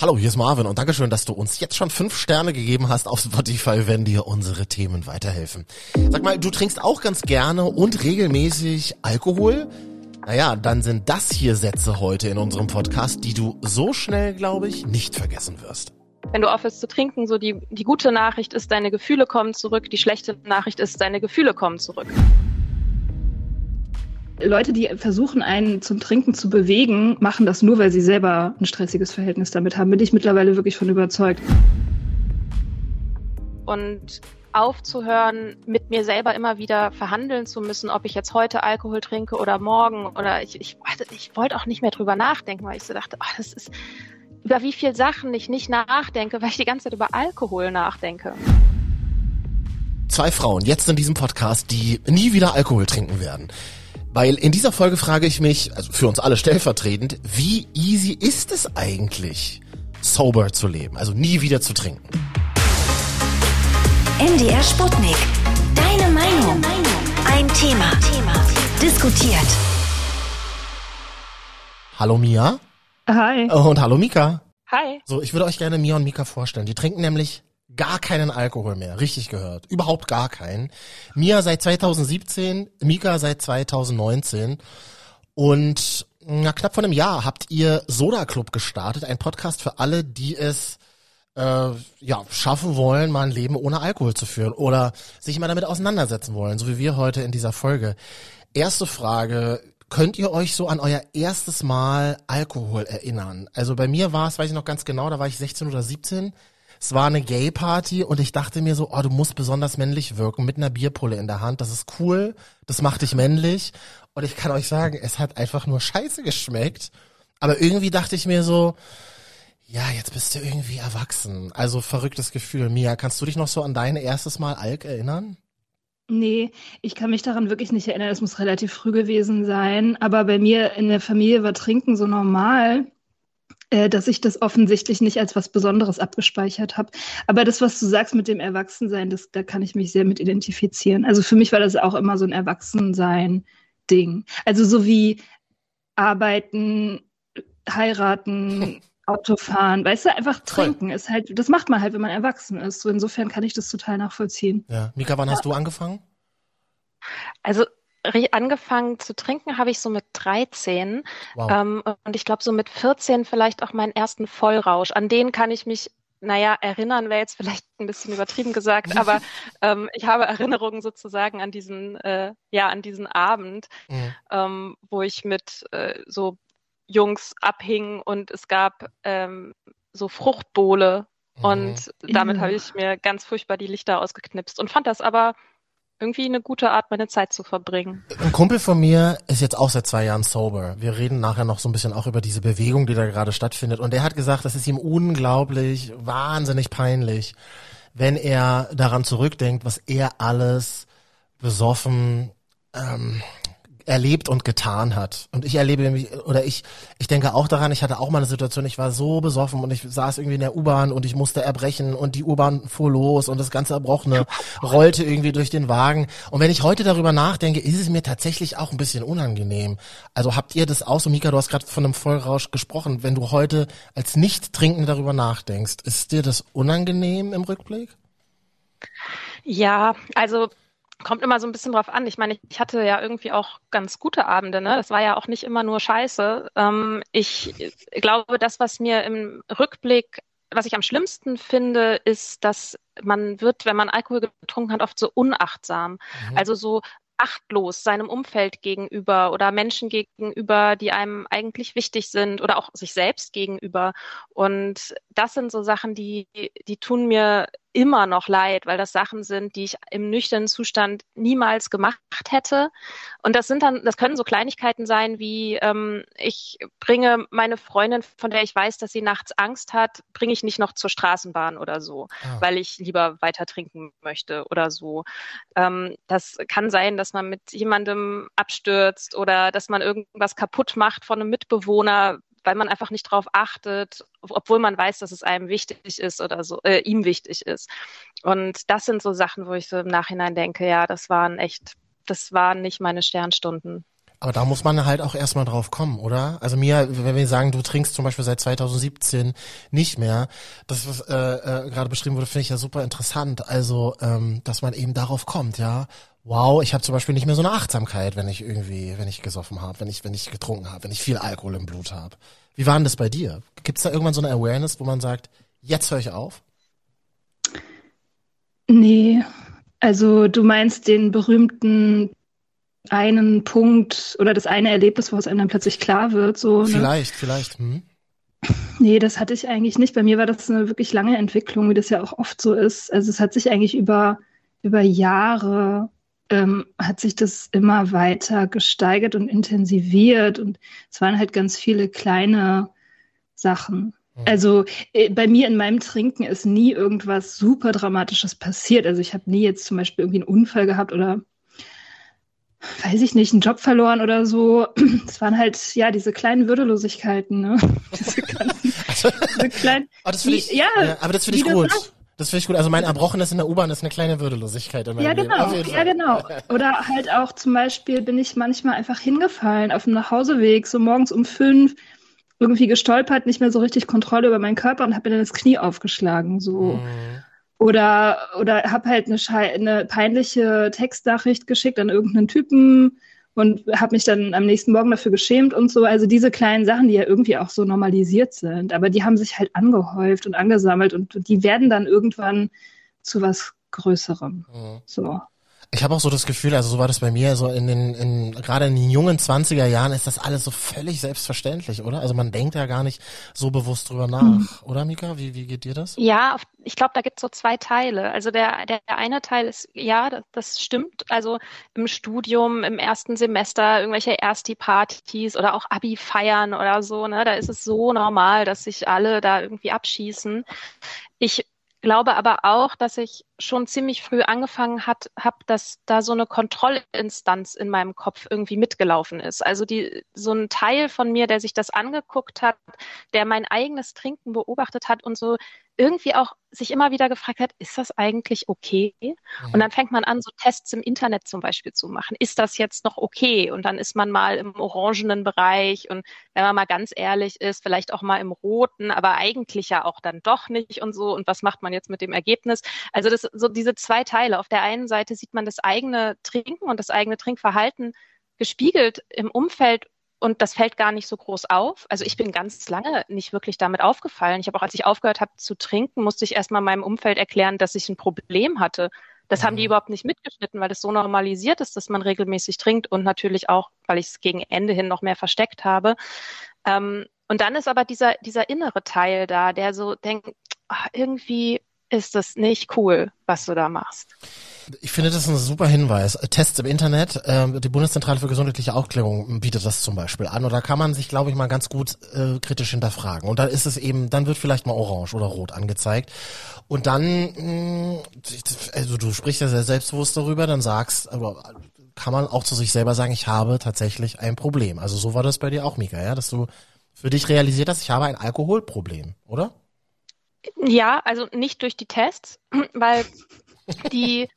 Hallo, hier ist Marvin und Dankeschön, dass du uns jetzt schon fünf Sterne gegeben hast auf Spotify, wenn dir unsere Themen weiterhelfen. Sag mal, du trinkst auch ganz gerne und regelmäßig Alkohol? Naja, dann sind das hier Sätze heute in unserem Podcast, die du so schnell, glaube ich, nicht vergessen wirst. Wenn du aufhörst zu trinken, so die, die gute Nachricht ist, deine Gefühle kommen zurück, die schlechte Nachricht ist, deine Gefühle kommen zurück. Leute, die versuchen, einen zum Trinken zu bewegen, machen das nur, weil sie selber ein stressiges Verhältnis damit haben. Bin ich mittlerweile wirklich von überzeugt. Und aufzuhören, mit mir selber immer wieder verhandeln zu müssen, ob ich jetzt heute Alkohol trinke oder morgen oder ich, ich, ich wollte auch nicht mehr drüber nachdenken, weil ich so dachte, ach, das ist, über wie viele Sachen ich nicht nachdenke, weil ich die ganze Zeit über Alkohol nachdenke. Zwei Frauen jetzt in diesem Podcast, die nie wieder Alkohol trinken werden. Weil in dieser Folge frage ich mich, also für uns alle stellvertretend, wie easy ist es eigentlich, sober zu leben, also nie wieder zu trinken? MDR Sputnik. Deine Meinung. Ein Thema. Diskutiert. Hallo Mia. Hi. Und hallo Mika. Hi. So, ich würde euch gerne Mia und Mika vorstellen. Die trinken nämlich gar keinen Alkohol mehr, richtig gehört. Überhaupt gar keinen. Mia seit 2017, Mika seit 2019. Und na, knapp vor einem Jahr habt ihr Soda Club gestartet, ein Podcast für alle, die es äh, ja, schaffen wollen, mal ein Leben ohne Alkohol zu führen oder sich mal damit auseinandersetzen wollen, so wie wir heute in dieser Folge. Erste Frage, könnt ihr euch so an euer erstes Mal Alkohol erinnern? Also bei mir war es, weiß ich noch ganz genau, da war ich 16 oder 17 es war eine Gay-Party und ich dachte mir so, oh, du musst besonders männlich wirken mit einer Bierpulle in der Hand. Das ist cool, das macht dich männlich. Und ich kann euch sagen, es hat einfach nur scheiße geschmeckt. Aber irgendwie dachte ich mir so, ja, jetzt bist du irgendwie erwachsen. Also verrücktes Gefühl. Mia, kannst du dich noch so an dein erstes Mal Alk erinnern? Nee, ich kann mich daran wirklich nicht erinnern. Es muss relativ früh gewesen sein. Aber bei mir in der Familie war Trinken so normal. Äh, dass ich das offensichtlich nicht als was Besonderes abgespeichert habe. Aber das, was du sagst mit dem Erwachsensein, das, da kann ich mich sehr mit identifizieren. Also für mich war das auch immer so ein Erwachsensein-Ding. Also so wie arbeiten, heiraten, Autofahren, weißt du, einfach trinken Voll. ist halt, das macht man halt, wenn man erwachsen ist. So insofern kann ich das total nachvollziehen. Ja, Mika, wann ja. hast du angefangen? Also angefangen zu trinken habe ich so mit 13 wow. ähm, und ich glaube so mit 14 vielleicht auch meinen ersten Vollrausch. An den kann ich mich naja, erinnern wäre jetzt vielleicht ein bisschen übertrieben gesagt, aber ähm, ich habe Erinnerungen sozusagen an diesen, äh, ja, an diesen Abend, mhm. ähm, wo ich mit äh, so Jungs abhing und es gab ähm, so Fruchtbowle mhm. und damit habe ich mir ganz furchtbar die Lichter ausgeknipst und fand das aber irgendwie eine gute Art, meine Zeit zu verbringen. Ein Kumpel von mir ist jetzt auch seit zwei Jahren sober. Wir reden nachher noch so ein bisschen auch über diese Bewegung, die da gerade stattfindet. Und der hat gesagt, das ist ihm unglaublich, wahnsinnig peinlich, wenn er daran zurückdenkt, was er alles besoffen ähm, erlebt und getan hat. Und ich erlebe mich, oder ich, ich denke auch daran, ich hatte auch mal eine Situation, ich war so besoffen und ich saß irgendwie in der U-Bahn und ich musste erbrechen und die U-Bahn fuhr los und das ganze Erbrochene rollte irgendwie durch den Wagen. Und wenn ich heute darüber nachdenke, ist es mir tatsächlich auch ein bisschen unangenehm. Also habt ihr das auch so, Mika, du hast gerade von einem Vollrausch gesprochen, wenn du heute als Nicht-Trinkende darüber nachdenkst, ist dir das unangenehm im Rückblick? Ja, also kommt immer so ein bisschen drauf an. Ich meine, ich hatte ja irgendwie auch ganz gute Abende, ne? Das war ja auch nicht immer nur Scheiße. Ähm, ich glaube, das, was mir im Rückblick, was ich am schlimmsten finde, ist, dass man wird, wenn man Alkohol getrunken hat, oft so unachtsam. Mhm. Also so achtlos seinem Umfeld gegenüber oder Menschen gegenüber, die einem eigentlich wichtig sind oder auch sich selbst gegenüber. Und das sind so Sachen, die, die tun mir immer noch leid, weil das Sachen sind, die ich im nüchternen Zustand niemals gemacht hätte. Und das sind dann, das können so Kleinigkeiten sein wie ähm, ich bringe meine Freundin, von der ich weiß, dass sie nachts Angst hat, bringe ich nicht noch zur Straßenbahn oder so, ah. weil ich lieber weiter trinken möchte oder so. Ähm, das kann sein, dass man mit jemandem abstürzt oder dass man irgendwas kaputt macht von einem Mitbewohner, weil man einfach nicht drauf achtet, obwohl man weiß, dass es einem wichtig ist oder so, äh, ihm wichtig ist. Und das sind so Sachen, wo ich so im Nachhinein denke, ja, das waren echt, das waren nicht meine Sternstunden. Aber da muss man halt auch erstmal drauf kommen, oder? Also mir, wenn wir sagen, du trinkst zum Beispiel seit 2017 nicht mehr, das, was äh, äh, gerade beschrieben wurde, finde ich ja super interessant. Also, ähm, dass man eben darauf kommt, ja. Wow, ich habe zum Beispiel nicht mehr so eine Achtsamkeit, wenn ich irgendwie, wenn ich gesoffen habe, wenn ich, wenn ich getrunken habe, wenn ich viel Alkohol im Blut habe. Wie war denn das bei dir? Gibt es da irgendwann so eine Awareness, wo man sagt, jetzt höre ich auf? Nee, also du meinst den berühmten einen Punkt oder das eine Erlebnis, wo es einem dann plötzlich klar wird. So, ne? Vielleicht, vielleicht. Hm. Nee, das hatte ich eigentlich nicht. Bei mir war das eine wirklich lange Entwicklung, wie das ja auch oft so ist. Also es hat sich eigentlich über, über Jahre ähm, hat sich das immer weiter gesteigert und intensiviert und es waren halt ganz viele kleine Sachen. Hm. Also äh, bei mir in meinem Trinken ist nie irgendwas super Dramatisches passiert. Also ich habe nie jetzt zum Beispiel irgendwie einen Unfall gehabt oder weiß ich nicht, einen Job verloren oder so. Es waren halt, ja, diese kleinen Würdelosigkeiten, ne? Diese ganzen, also, diese kleinen, aber das finde ich, ja, ja, aber das finde ich gut. Das finde ich gut. Also mein Erbrochenes in der U-Bahn ist eine kleine Würdelosigkeit in meinem ja, genau, Leben. Ja, genau. Oder halt auch zum Beispiel bin ich manchmal einfach hingefallen auf dem Nachhauseweg, so morgens um fünf, irgendwie gestolpert, nicht mehr so richtig Kontrolle über meinen Körper und habe mir dann das Knie aufgeschlagen. So. Mhm. Oder, oder habe halt eine, eine peinliche Textnachricht geschickt an irgendeinen Typen und habe mich dann am nächsten Morgen dafür geschämt und so. Also diese kleinen Sachen, die ja irgendwie auch so normalisiert sind, aber die haben sich halt angehäuft und angesammelt und die werden dann irgendwann zu was Größerem. Mhm. So. Ich habe auch so das Gefühl, also so war das bei mir, so in den, in, gerade in den jungen 20er Jahren ist das alles so völlig selbstverständlich, oder? Also man denkt ja gar nicht so bewusst drüber nach, mhm. oder Mika? Wie, wie geht dir das? Ja, ich glaube, da gibt es so zwei Teile. Also der, der eine Teil ist, ja, das, das stimmt. Also im Studium, im ersten Semester, irgendwelche Ersti-Partys oder auch Abi-Feiern oder so, ne, da ist es so normal, dass sich alle da irgendwie abschießen. Ich glaube aber auch, dass ich schon ziemlich früh angefangen hat, habe, dass da so eine Kontrollinstanz in meinem Kopf irgendwie mitgelaufen ist. Also die so ein Teil von mir, der sich das angeguckt hat, der mein eigenes Trinken beobachtet hat und so irgendwie auch sich immer wieder gefragt hat, ist das eigentlich okay? Mhm. Und dann fängt man an, so Tests im Internet zum Beispiel zu machen. Ist das jetzt noch okay? Und dann ist man mal im orangenen Bereich und wenn man mal ganz ehrlich ist, vielleicht auch mal im roten, aber eigentlich ja auch dann doch nicht und so. Und was macht man jetzt mit dem Ergebnis? Also das so diese zwei Teile. Auf der einen Seite sieht man das eigene Trinken und das eigene Trinkverhalten gespiegelt im Umfeld und das fällt gar nicht so groß auf. Also ich bin ganz lange nicht wirklich damit aufgefallen. Ich habe auch, als ich aufgehört habe zu trinken, musste ich erstmal meinem Umfeld erklären, dass ich ein Problem hatte. Das mhm. haben die mhm. überhaupt nicht mitgeschnitten, weil es so normalisiert ist, dass man regelmäßig trinkt und natürlich auch, weil ich es gegen Ende hin noch mehr versteckt habe. Ähm, und dann ist aber dieser, dieser innere Teil da, der so denkt, ach, irgendwie ist das nicht cool, was du da machst. Ich finde das ein super Hinweis. Tests im Internet, ähm, die Bundeszentrale für gesundheitliche Aufklärung bietet das zum Beispiel an. Und da kann man sich, glaube ich, mal ganz gut äh, kritisch hinterfragen. Und dann ist es eben, dann wird vielleicht mal orange oder rot angezeigt. Und dann, mh, also du sprichst ja sehr selbstbewusst darüber, dann sagst, aber kann man auch zu sich selber sagen, ich habe tatsächlich ein Problem. Also so war das bei dir auch, Mika, ja, dass du für dich realisiert hast, ich habe ein Alkoholproblem, oder? Ja, also nicht durch die Tests, weil die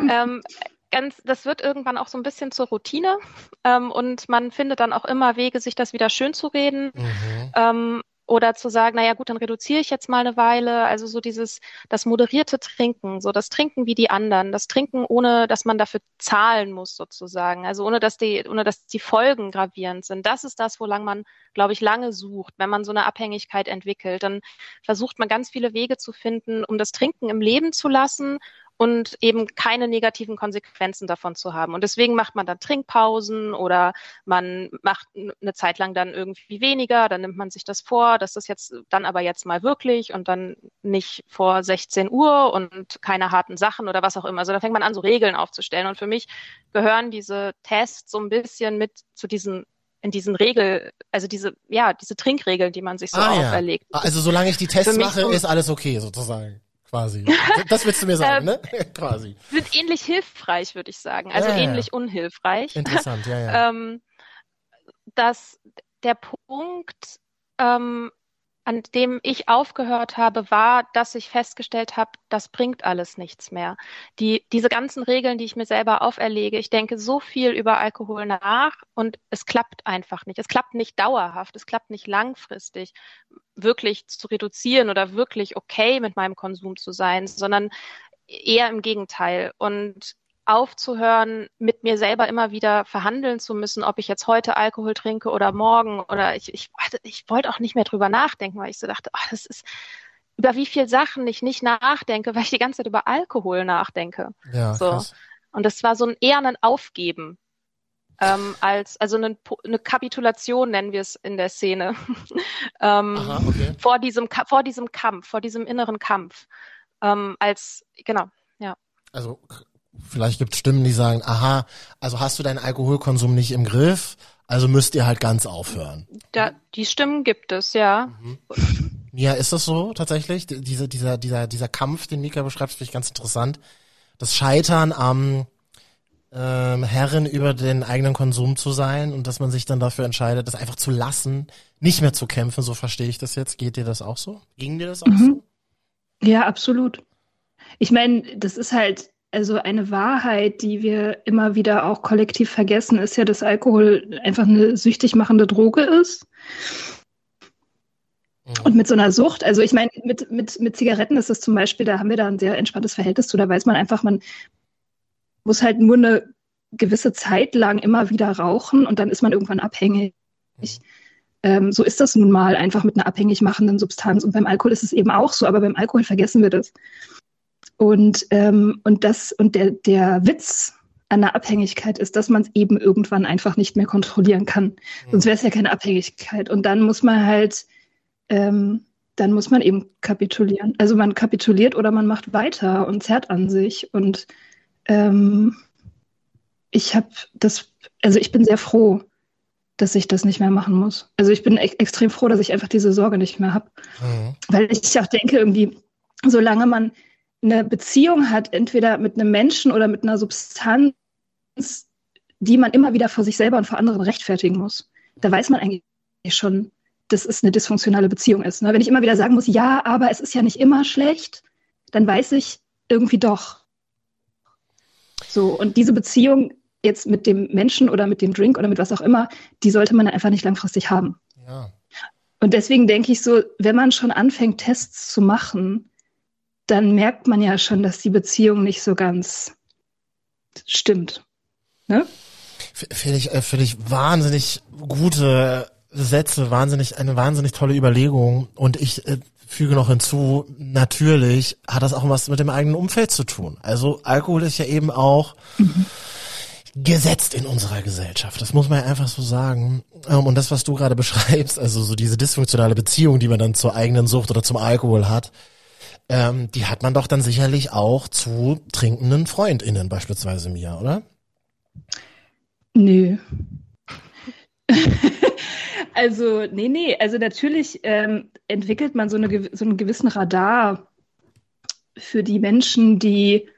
ähm, ganz, das wird irgendwann auch so ein bisschen zur Routine ähm, und man findet dann auch immer Wege, sich das wieder schön zu reden. Mhm. Ähm, oder zu sagen, naja gut, dann reduziere ich jetzt mal eine Weile. Also so dieses, das moderierte Trinken, so das Trinken wie die anderen, das Trinken ohne, dass man dafür zahlen muss sozusagen. Also ohne, dass die, ohne dass die Folgen gravierend sind. Das ist das, wolang man, glaube ich, lange sucht, wenn man so eine Abhängigkeit entwickelt. Dann versucht man ganz viele Wege zu finden, um das Trinken im Leben zu lassen und eben keine negativen Konsequenzen davon zu haben. Und deswegen macht man dann Trinkpausen oder man macht eine Zeit lang dann irgendwie weniger, dann nimmt man sich das vor, dass das jetzt dann aber jetzt mal wirklich und dann nicht vor 16 Uhr und keine harten Sachen oder was auch immer. Also da fängt man an, so Regeln aufzustellen. Und für mich gehören diese Tests so ein bisschen mit zu diesen in diesen Regel, also diese, ja, diese Trinkregeln, die man sich so ah, auferlegt. Ja. Also solange ich die Tests mache, ist alles okay sozusagen quasi. Das willst du mir sagen, ähm, ne? quasi. Sind ähnlich hilfreich, würde ich sagen. Also ja, ähnlich ja. unhilfreich. Interessant, ja, ja. ähm, dass der Punkt, ähm, an dem ich aufgehört habe, war, dass ich festgestellt habe, das bringt alles nichts mehr. Die, diese ganzen Regeln, die ich mir selber auferlege, ich denke so viel über Alkohol nach und es klappt einfach nicht. Es klappt nicht dauerhaft, es klappt nicht langfristig, wirklich zu reduzieren oder wirklich okay mit meinem Konsum zu sein, sondern eher im Gegenteil. Und aufzuhören, mit mir selber immer wieder verhandeln zu müssen, ob ich jetzt heute Alkohol trinke oder morgen oder ich, ich, ich wollte auch nicht mehr drüber nachdenken, weil ich so dachte, oh, das ist, über wie viele Sachen ich nicht nachdenke, weil ich die ganze Zeit über Alkohol nachdenke. Ja, so. Krass. Und das war so ein eher ein Aufgeben. Ähm, als also eine, eine Kapitulation nennen wir es in der Szene ähm, Aha, okay. vor diesem vor diesem Kampf vor diesem inneren Kampf ähm, als genau ja also Vielleicht gibt es Stimmen, die sagen, aha, also hast du deinen Alkoholkonsum nicht im Griff, also müsst ihr halt ganz aufhören. Da, die Stimmen gibt es, ja. Mhm. Ja, ist das so tatsächlich? Diese, dieser, dieser, dieser Kampf, den Mika beschreibt, finde ich ganz interessant. Das Scheitern am ähm, Herren über den eigenen Konsum zu sein und dass man sich dann dafür entscheidet, das einfach zu lassen, nicht mehr zu kämpfen, so verstehe ich das jetzt. Geht dir das auch so? Ging dir das auch mhm. so? Ja, absolut. Ich meine, das ist halt also eine Wahrheit, die wir immer wieder auch kollektiv vergessen, ist ja, dass Alkohol einfach eine süchtig machende Droge ist. Mhm. Und mit so einer Sucht, also ich meine, mit, mit, mit Zigaretten ist es zum Beispiel, da haben wir da ein sehr entspanntes Verhältnis zu, da weiß man einfach, man muss halt nur eine gewisse Zeit lang immer wieder rauchen und dann ist man irgendwann abhängig. Mhm. Ähm, so ist das nun mal einfach mit einer abhängig machenden Substanz. Und beim Alkohol ist es eben auch so, aber beim Alkohol vergessen wir das. Und, ähm, und das, und der, der Witz an der Abhängigkeit ist, dass man es eben irgendwann einfach nicht mehr kontrollieren kann. Mhm. Sonst wäre es ja keine Abhängigkeit. Und dann muss man halt, ähm, dann muss man eben kapitulieren. Also man kapituliert oder man macht weiter und zerrt an sich. Und ähm, ich habe das, also ich bin sehr froh, dass ich das nicht mehr machen muss. Also ich bin e extrem froh, dass ich einfach diese Sorge nicht mehr habe. Mhm. Weil ich auch denke, irgendwie, solange man eine Beziehung hat, entweder mit einem Menschen oder mit einer Substanz, die man immer wieder vor sich selber und vor anderen rechtfertigen muss, da weiß man eigentlich schon, dass es eine dysfunktionale Beziehung ist. Ne? Wenn ich immer wieder sagen muss, ja, aber es ist ja nicht immer schlecht, dann weiß ich irgendwie doch. So, und diese Beziehung jetzt mit dem Menschen oder mit dem Drink oder mit was auch immer, die sollte man einfach nicht langfristig haben. Ja. Und deswegen denke ich so, wenn man schon anfängt, Tests zu machen, dann merkt man ja schon, dass die Beziehung nicht so ganz stimmt. Ne? Finde ich, äh, finde ich wahnsinnig gute Sätze, wahnsinnig, eine wahnsinnig tolle Überlegung. Und ich äh, füge noch hinzu, natürlich hat das auch was mit dem eigenen Umfeld zu tun. Also Alkohol ist ja eben auch mhm. gesetzt in unserer Gesellschaft. Das muss man ja einfach so sagen. Ähm, und das, was du gerade beschreibst, also so diese dysfunktionale Beziehung, die man dann zur eigenen Sucht oder zum Alkohol hat, ähm, die hat man doch dann sicherlich auch zu trinkenden FreundInnen beispielsweise mir, oder? Nö. also, nee, nee, also natürlich ähm, entwickelt man so, eine, so einen gewissen Radar für die Menschen, die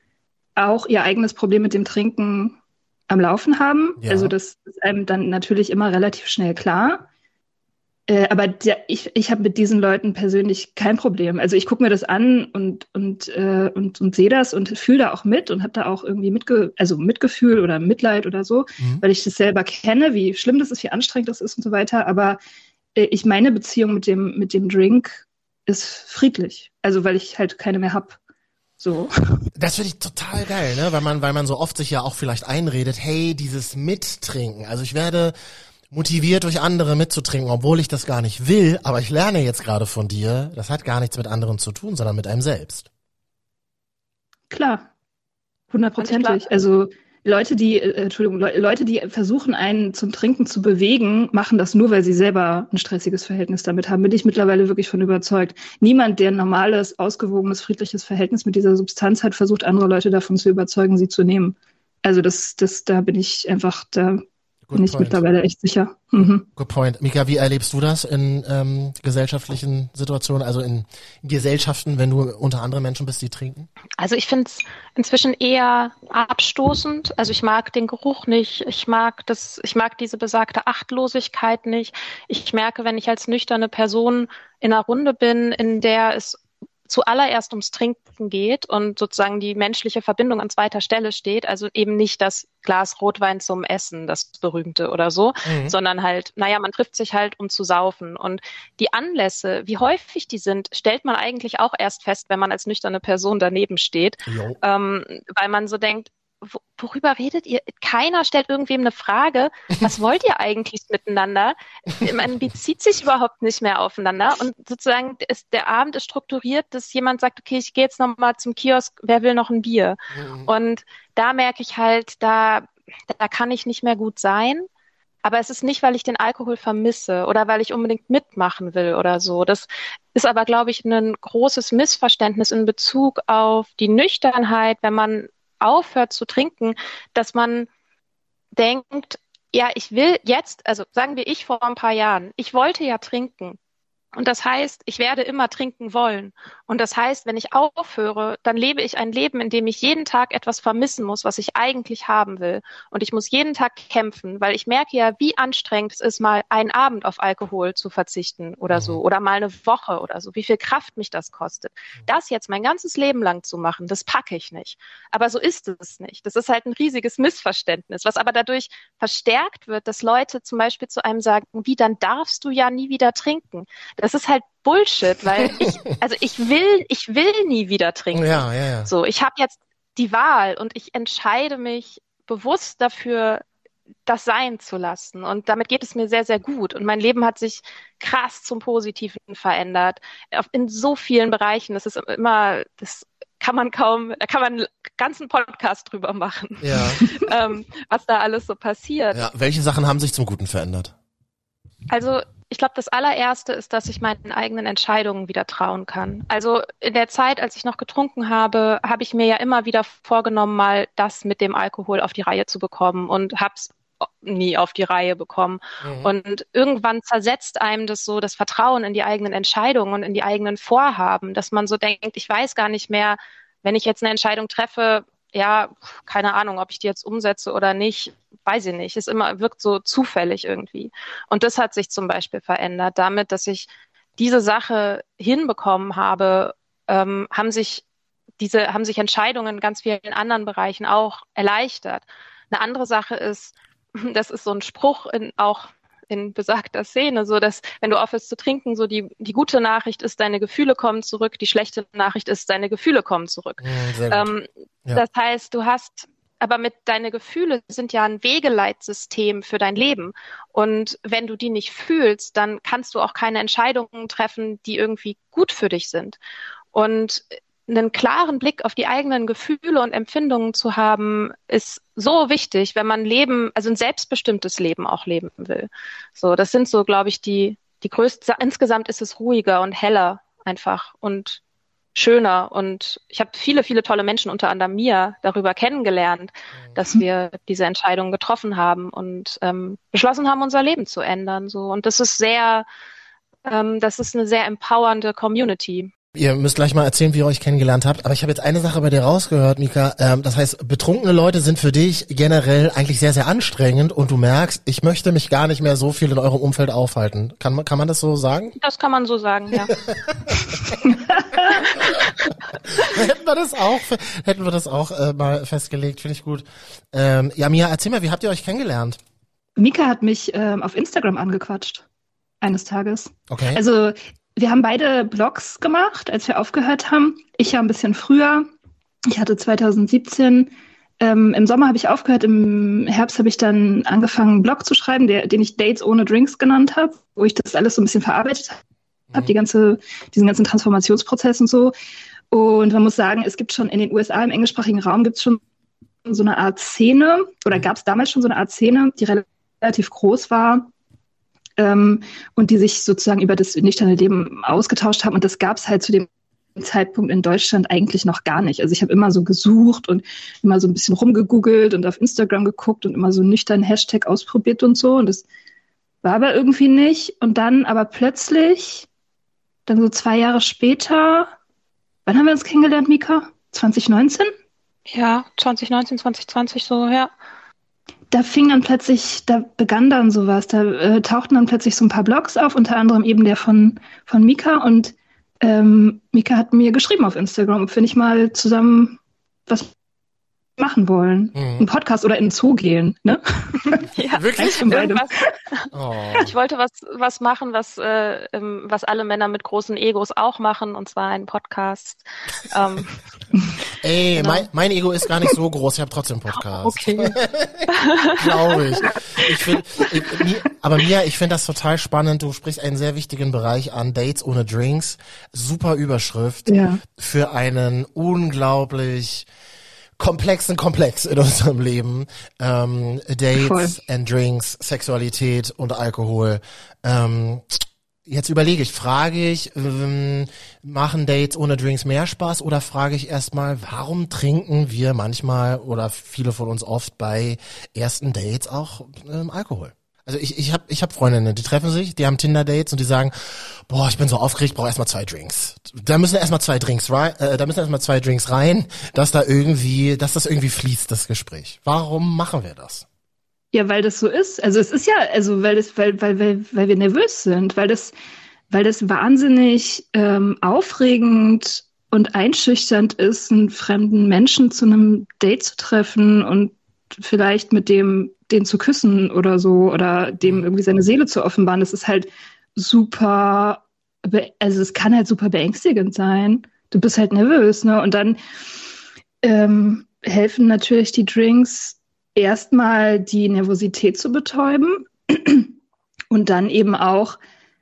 auch ihr eigenes Problem mit dem Trinken am Laufen haben. Ja. Also das ist einem dann natürlich immer relativ schnell klar. Äh, aber der, ich, ich habe mit diesen Leuten persönlich kein Problem. Also ich gucke mir das an und, und, äh, und, und sehe das und fühle da auch mit und habe da auch irgendwie Mitge also Mitgefühl oder Mitleid oder so, mhm. weil ich das selber kenne, wie schlimm das ist, wie anstrengend das ist und so weiter. Aber äh, ich meine Beziehung mit dem, mit dem Drink ist friedlich. Also weil ich halt keine mehr hab. So. Das finde ich total geil, ne? Weil man, weil man so oft sich ja auch vielleicht einredet, hey, dieses Mittrinken. Also ich werde motiviert durch andere mitzutrinken, obwohl ich das gar nicht will, aber ich lerne jetzt gerade von dir, das hat gar nichts mit anderen zu tun, sondern mit einem selbst. Klar. Hundertprozentig. Also Leute, die, äh, Entschuldigung, Le Leute, die versuchen, einen zum Trinken zu bewegen, machen das nur, weil sie selber ein stressiges Verhältnis damit haben. Bin ich mittlerweile wirklich von überzeugt. Niemand, der ein normales, ausgewogenes, friedliches Verhältnis mit dieser Substanz hat, versucht, andere Leute davon zu überzeugen, sie zu nehmen. Also das, das, da bin ich einfach, da Good bin ich point. mittlerweile echt sicher. Mhm. Good point. Mika, wie erlebst du das in ähm, gesellschaftlichen Situationen, also in Gesellschaften, wenn du unter andere Menschen bist, die trinken? Also ich finde es inzwischen eher abstoßend. Also ich mag den Geruch nicht. Ich mag das, ich mag diese besagte Achtlosigkeit nicht. Ich merke, wenn ich als nüchterne Person in einer Runde bin, in der es zuallererst ums Trinken geht und sozusagen die menschliche Verbindung an zweiter Stelle steht, also eben nicht das Glas Rotwein zum Essen, das berühmte oder so, mhm. sondern halt, naja, man trifft sich halt, um zu saufen. Und die Anlässe, wie häufig die sind, stellt man eigentlich auch erst fest, wenn man als nüchterne Person daneben steht, ähm, weil man so denkt, worüber redet ihr? Keiner stellt irgendwem eine Frage. Was wollt ihr eigentlich miteinander? Man bezieht sich überhaupt nicht mehr aufeinander. Und sozusagen ist, der Abend ist strukturiert, dass jemand sagt, okay, ich gehe jetzt nochmal zum Kiosk, wer will noch ein Bier? Mhm. Und da merke ich halt, da, da kann ich nicht mehr gut sein. Aber es ist nicht, weil ich den Alkohol vermisse oder weil ich unbedingt mitmachen will oder so. Das ist aber, glaube ich, ein großes Missverständnis in Bezug auf die Nüchternheit, wenn man aufhört zu trinken, dass man denkt, ja, ich will jetzt, also sagen wir ich vor ein paar Jahren, ich wollte ja trinken. Und das heißt, ich werde immer trinken wollen. Und das heißt, wenn ich aufhöre, dann lebe ich ein Leben, in dem ich jeden Tag etwas vermissen muss, was ich eigentlich haben will. Und ich muss jeden Tag kämpfen, weil ich merke ja, wie anstrengend es ist, mal einen Abend auf Alkohol zu verzichten oder so, mhm. oder mal eine Woche oder so, wie viel Kraft mich das kostet. Mhm. Das jetzt mein ganzes Leben lang zu machen, das packe ich nicht. Aber so ist es nicht. Das ist halt ein riesiges Missverständnis, was aber dadurch verstärkt wird, dass Leute zum Beispiel zu einem sagen, wie, dann darfst du ja nie wieder trinken das ist halt Bullshit, weil ich, also ich will, ich will nie wieder trinken. Ja, ja, ja. So, ich habe jetzt die Wahl und ich entscheide mich bewusst dafür, das sein zu lassen. Und damit geht es mir sehr, sehr gut. Und mein Leben hat sich krass zum Positiven verändert. In so vielen Bereichen. Das ist immer, das kann man kaum, da kann man einen ganzen Podcast drüber machen. Ja. ähm, was da alles so passiert. Ja, welche Sachen haben sich zum Guten verändert? Also ich glaube, das allererste ist, dass ich meinen eigenen Entscheidungen wieder trauen kann. Also in der Zeit, als ich noch getrunken habe, habe ich mir ja immer wieder vorgenommen, mal das mit dem Alkohol auf die Reihe zu bekommen und hab's nie auf die Reihe bekommen. Mhm. Und irgendwann zersetzt einem das so das Vertrauen in die eigenen Entscheidungen und in die eigenen Vorhaben, dass man so denkt, ich weiß gar nicht mehr, wenn ich jetzt eine Entscheidung treffe, ja, keine Ahnung, ob ich die jetzt umsetze oder nicht, weiß ich nicht. Es immer wirkt so zufällig irgendwie. Und das hat sich zum Beispiel verändert. Damit, dass ich diese Sache hinbekommen habe, ähm, haben sich diese, haben sich Entscheidungen in ganz vielen anderen Bereichen auch erleichtert. Eine andere Sache ist, das ist so ein Spruch in auch in besagter Szene, so dass wenn du aufhörst zu trinken, so die, die gute Nachricht ist, deine Gefühle kommen zurück, die schlechte Nachricht ist, deine Gefühle kommen zurück. Ähm, ja. Das heißt, du hast aber mit deine Gefühle sind ja ein Wegeleitsystem für dein Leben. Und wenn du die nicht fühlst, dann kannst du auch keine Entscheidungen treffen, die irgendwie gut für dich sind. Und einen klaren Blick auf die eigenen Gefühle und Empfindungen zu haben, ist so wichtig, wenn man Leben, also ein selbstbestimmtes Leben auch leben will. So, das sind so, glaube ich, die, die größte, insgesamt ist es ruhiger und heller einfach und schöner. Und ich habe viele, viele tolle Menschen, unter anderem mir, darüber kennengelernt, mhm. dass wir diese Entscheidung getroffen haben und ähm, beschlossen haben, unser Leben zu ändern. So. Und das ist sehr, ähm, das ist eine sehr empowernde Community. Ihr müsst gleich mal erzählen, wie ihr euch kennengelernt habt. Aber ich habe jetzt eine Sache bei dir rausgehört, Mika. Ähm, das heißt, betrunkene Leute sind für dich generell eigentlich sehr, sehr anstrengend und du merkst, ich möchte mich gar nicht mehr so viel in eurem Umfeld aufhalten. Kann man, kann man das so sagen? Das kann man so sagen, ja. hätten wir das auch, hätten wir das auch äh, mal festgelegt, finde ich gut. Ähm, ja, Mia, erzähl mal, wie habt ihr euch kennengelernt? Mika hat mich ähm, auf Instagram angequatscht eines Tages. Okay. Also wir haben beide Blogs gemacht, als wir aufgehört haben. Ich ja ein bisschen früher. Ich hatte 2017 ähm, im Sommer habe ich aufgehört, im Herbst habe ich dann angefangen, einen Blog zu schreiben, der, den ich Dates ohne Drinks genannt habe, wo ich das alles so ein bisschen verarbeitet habe, mhm. die ganze, diesen ganzen Transformationsprozess und so. Und man muss sagen, es gibt schon in den USA im englischsprachigen Raum gibt es schon so eine Art Szene, oder mhm. gab es damals schon so eine Art Szene, die relativ groß war, ähm, und die sich sozusagen über das nüchterne Leben ausgetauscht haben. Und das gab es halt zu dem Zeitpunkt in Deutschland eigentlich noch gar nicht. Also ich habe immer so gesucht und immer so ein bisschen rumgegoogelt und auf Instagram geguckt und immer so nüchtern Hashtag ausprobiert und so. Und das war aber irgendwie nicht. Und dann aber plötzlich, dann so zwei Jahre später, wann haben wir uns kennengelernt, Mika? 2019? Ja, 2019, 2020 so, ja. Da fing dann plötzlich, da begann dann sowas, da äh, tauchten dann plötzlich so ein paar Blogs auf, unter anderem eben der von, von Mika. Und ähm, Mika hat mir geschrieben auf Instagram, wir nicht mal zusammen was machen wollen. Mhm. Einen Podcast oder in den Zoo gehen, ne? Ja, wirklich. Irgendwas. Oh. Ich wollte was, was machen, was, äh, ähm, was alle Männer mit großen Egos auch machen, und zwar einen Podcast. ähm, Ey, genau. mein, mein Ego ist gar nicht so groß, ich habe trotzdem einen Podcast. Okay. Glaube ich. ich find, ich, aber Mia, ich finde das total spannend. Du sprichst einen sehr wichtigen Bereich an, Dates ohne Drinks. Super Überschrift ja. für einen unglaublich komplexen Komplex in unserem Leben. Ähm, Dates Voll. and Drinks, Sexualität und Alkohol. Ähm, jetzt überlege ich, frage ich, ähm, machen Dates ohne Drinks mehr Spaß oder frage ich erstmal, warum trinken wir manchmal oder viele von uns oft bei ersten Dates auch ähm, Alkohol? Also ich, ich habe ich hab Freundinnen, die treffen sich, die haben Tinder-Dates und die sagen, boah, ich bin so aufgeregt, brauche erstmal zwei Drinks. Da müssen erstmal zwei Drinks rein, äh, da müssen erstmal zwei Drinks rein, dass da irgendwie, dass das irgendwie fließt, das Gespräch. Warum machen wir das? Ja, weil das so ist. Also es ist ja, also weil das, weil, weil, weil, weil wir nervös sind, weil das, weil das wahnsinnig ähm, aufregend und einschüchternd ist, einen fremden Menschen zu einem Date zu treffen und vielleicht mit dem den zu küssen oder so oder dem mhm. irgendwie seine Seele zu offenbaren, das ist halt super, also es kann halt super beängstigend sein. Du bist halt nervös, ne? Und dann ähm, helfen natürlich die Drinks erstmal die Nervosität zu betäuben und dann eben auch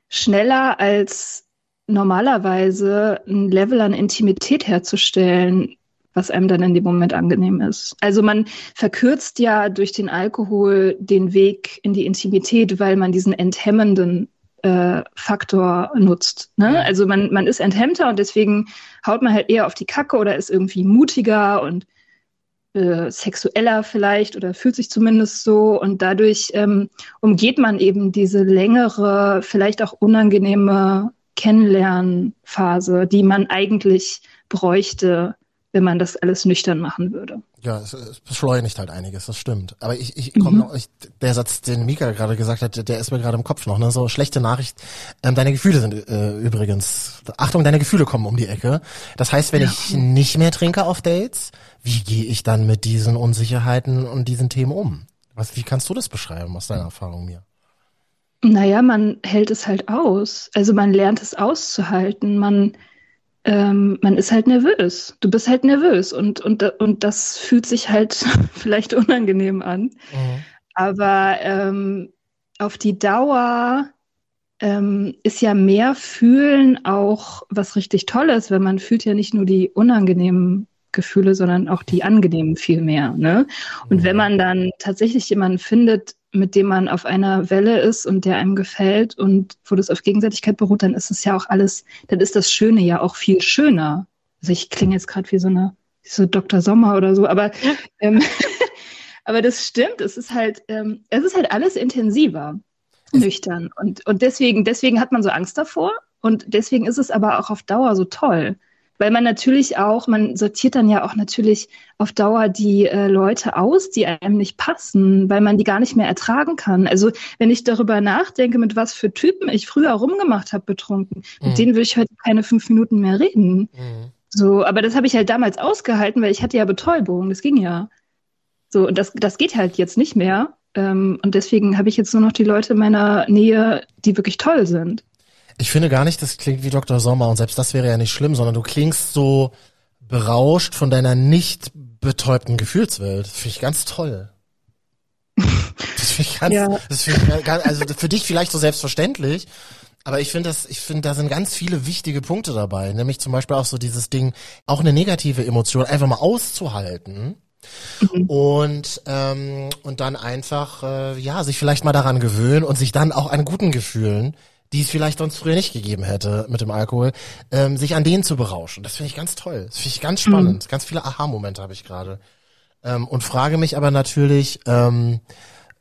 schneller als normalerweise ein Level an Intimität herzustellen, was einem dann in dem Moment angenehm ist. Also man verkürzt ja durch den Alkohol den Weg in die Intimität, weil man diesen enthemmenden äh, Faktor nutzt. Ne? Also man, man ist enthemmter und deswegen haut man halt eher auf die Kacke oder ist irgendwie mutiger und äh, sexueller vielleicht oder fühlt sich zumindest so und dadurch ähm, umgeht man eben diese längere, vielleicht auch unangenehme Kennenlernphase, die man eigentlich bräuchte, wenn man das alles nüchtern machen würde. Ja, es, es beschleunigt halt einiges, das stimmt. Aber ich, ich komme mhm. noch, ich, der Satz, den Mika gerade gesagt hat, der ist mir gerade im Kopf noch, ne? So schlechte Nachricht. Ähm, deine Gefühle sind äh, übrigens, Achtung, deine Gefühle kommen um die Ecke. Das heißt, wenn ja. ich nicht mehr trinke auf Dates, wie gehe ich dann mit diesen Unsicherheiten und diesen Themen um? Was, wie kannst du das beschreiben aus deiner Erfahrung mir? Naja, man hält es halt aus. Also man lernt es auszuhalten. Man ähm, man ist halt nervös. Du bist halt nervös und, und, und das fühlt sich halt vielleicht unangenehm an. Mhm. Aber ähm, auf die Dauer ähm, ist ja mehr Fühlen auch was richtig Tolles, weil man fühlt ja nicht nur die unangenehmen Gefühle, sondern auch die angenehmen viel mehr. Ne? Und mhm. wenn man dann tatsächlich jemanden findet, mit dem man auf einer Welle ist und der einem gefällt und wo das auf Gegenseitigkeit beruht, dann ist es ja auch alles, dann ist das Schöne ja auch viel schöner. Also ich klinge jetzt gerade wie so eine, so Dr. Sommer oder so, aber ähm, aber das stimmt. Es ist halt, ähm, es ist halt alles intensiver, nüchtern und und deswegen deswegen hat man so Angst davor und deswegen ist es aber auch auf Dauer so toll weil man natürlich auch, man sortiert dann ja auch natürlich auf Dauer die äh, Leute aus, die einem nicht passen, weil man die gar nicht mehr ertragen kann. Also wenn ich darüber nachdenke, mit was für Typen ich früher rumgemacht habe betrunken, mhm. mit denen würde ich heute keine fünf Minuten mehr reden. Mhm. So, aber das habe ich halt damals ausgehalten, weil ich hatte ja Betäubung, das ging ja. So, und das, das geht halt jetzt nicht mehr. Ähm, und deswegen habe ich jetzt nur noch die Leute in meiner Nähe, die wirklich toll sind. Ich finde gar nicht, das klingt wie Dr. Sommer und selbst das wäre ja nicht schlimm, sondern du klingst so berauscht von deiner nicht betäubten Gefühlswelt. Das finde ich ganz toll. Das finde ich ganz, ja. das finde ich ganz, also für dich vielleicht so selbstverständlich, aber ich finde das, ich finde, da sind ganz viele wichtige Punkte dabei, nämlich zum Beispiel auch so dieses Ding, auch eine negative Emotion einfach mal auszuhalten. Mhm. Und ähm, und dann einfach äh, ja sich vielleicht mal daran gewöhnen und sich dann auch an guten Gefühlen die es vielleicht sonst früher nicht gegeben hätte mit dem Alkohol, ähm, sich an denen zu berauschen. Das finde ich ganz toll. Das finde ich ganz spannend. Mhm. Ganz viele Aha-Momente habe ich gerade. Ähm, und frage mich aber natürlich, ähm,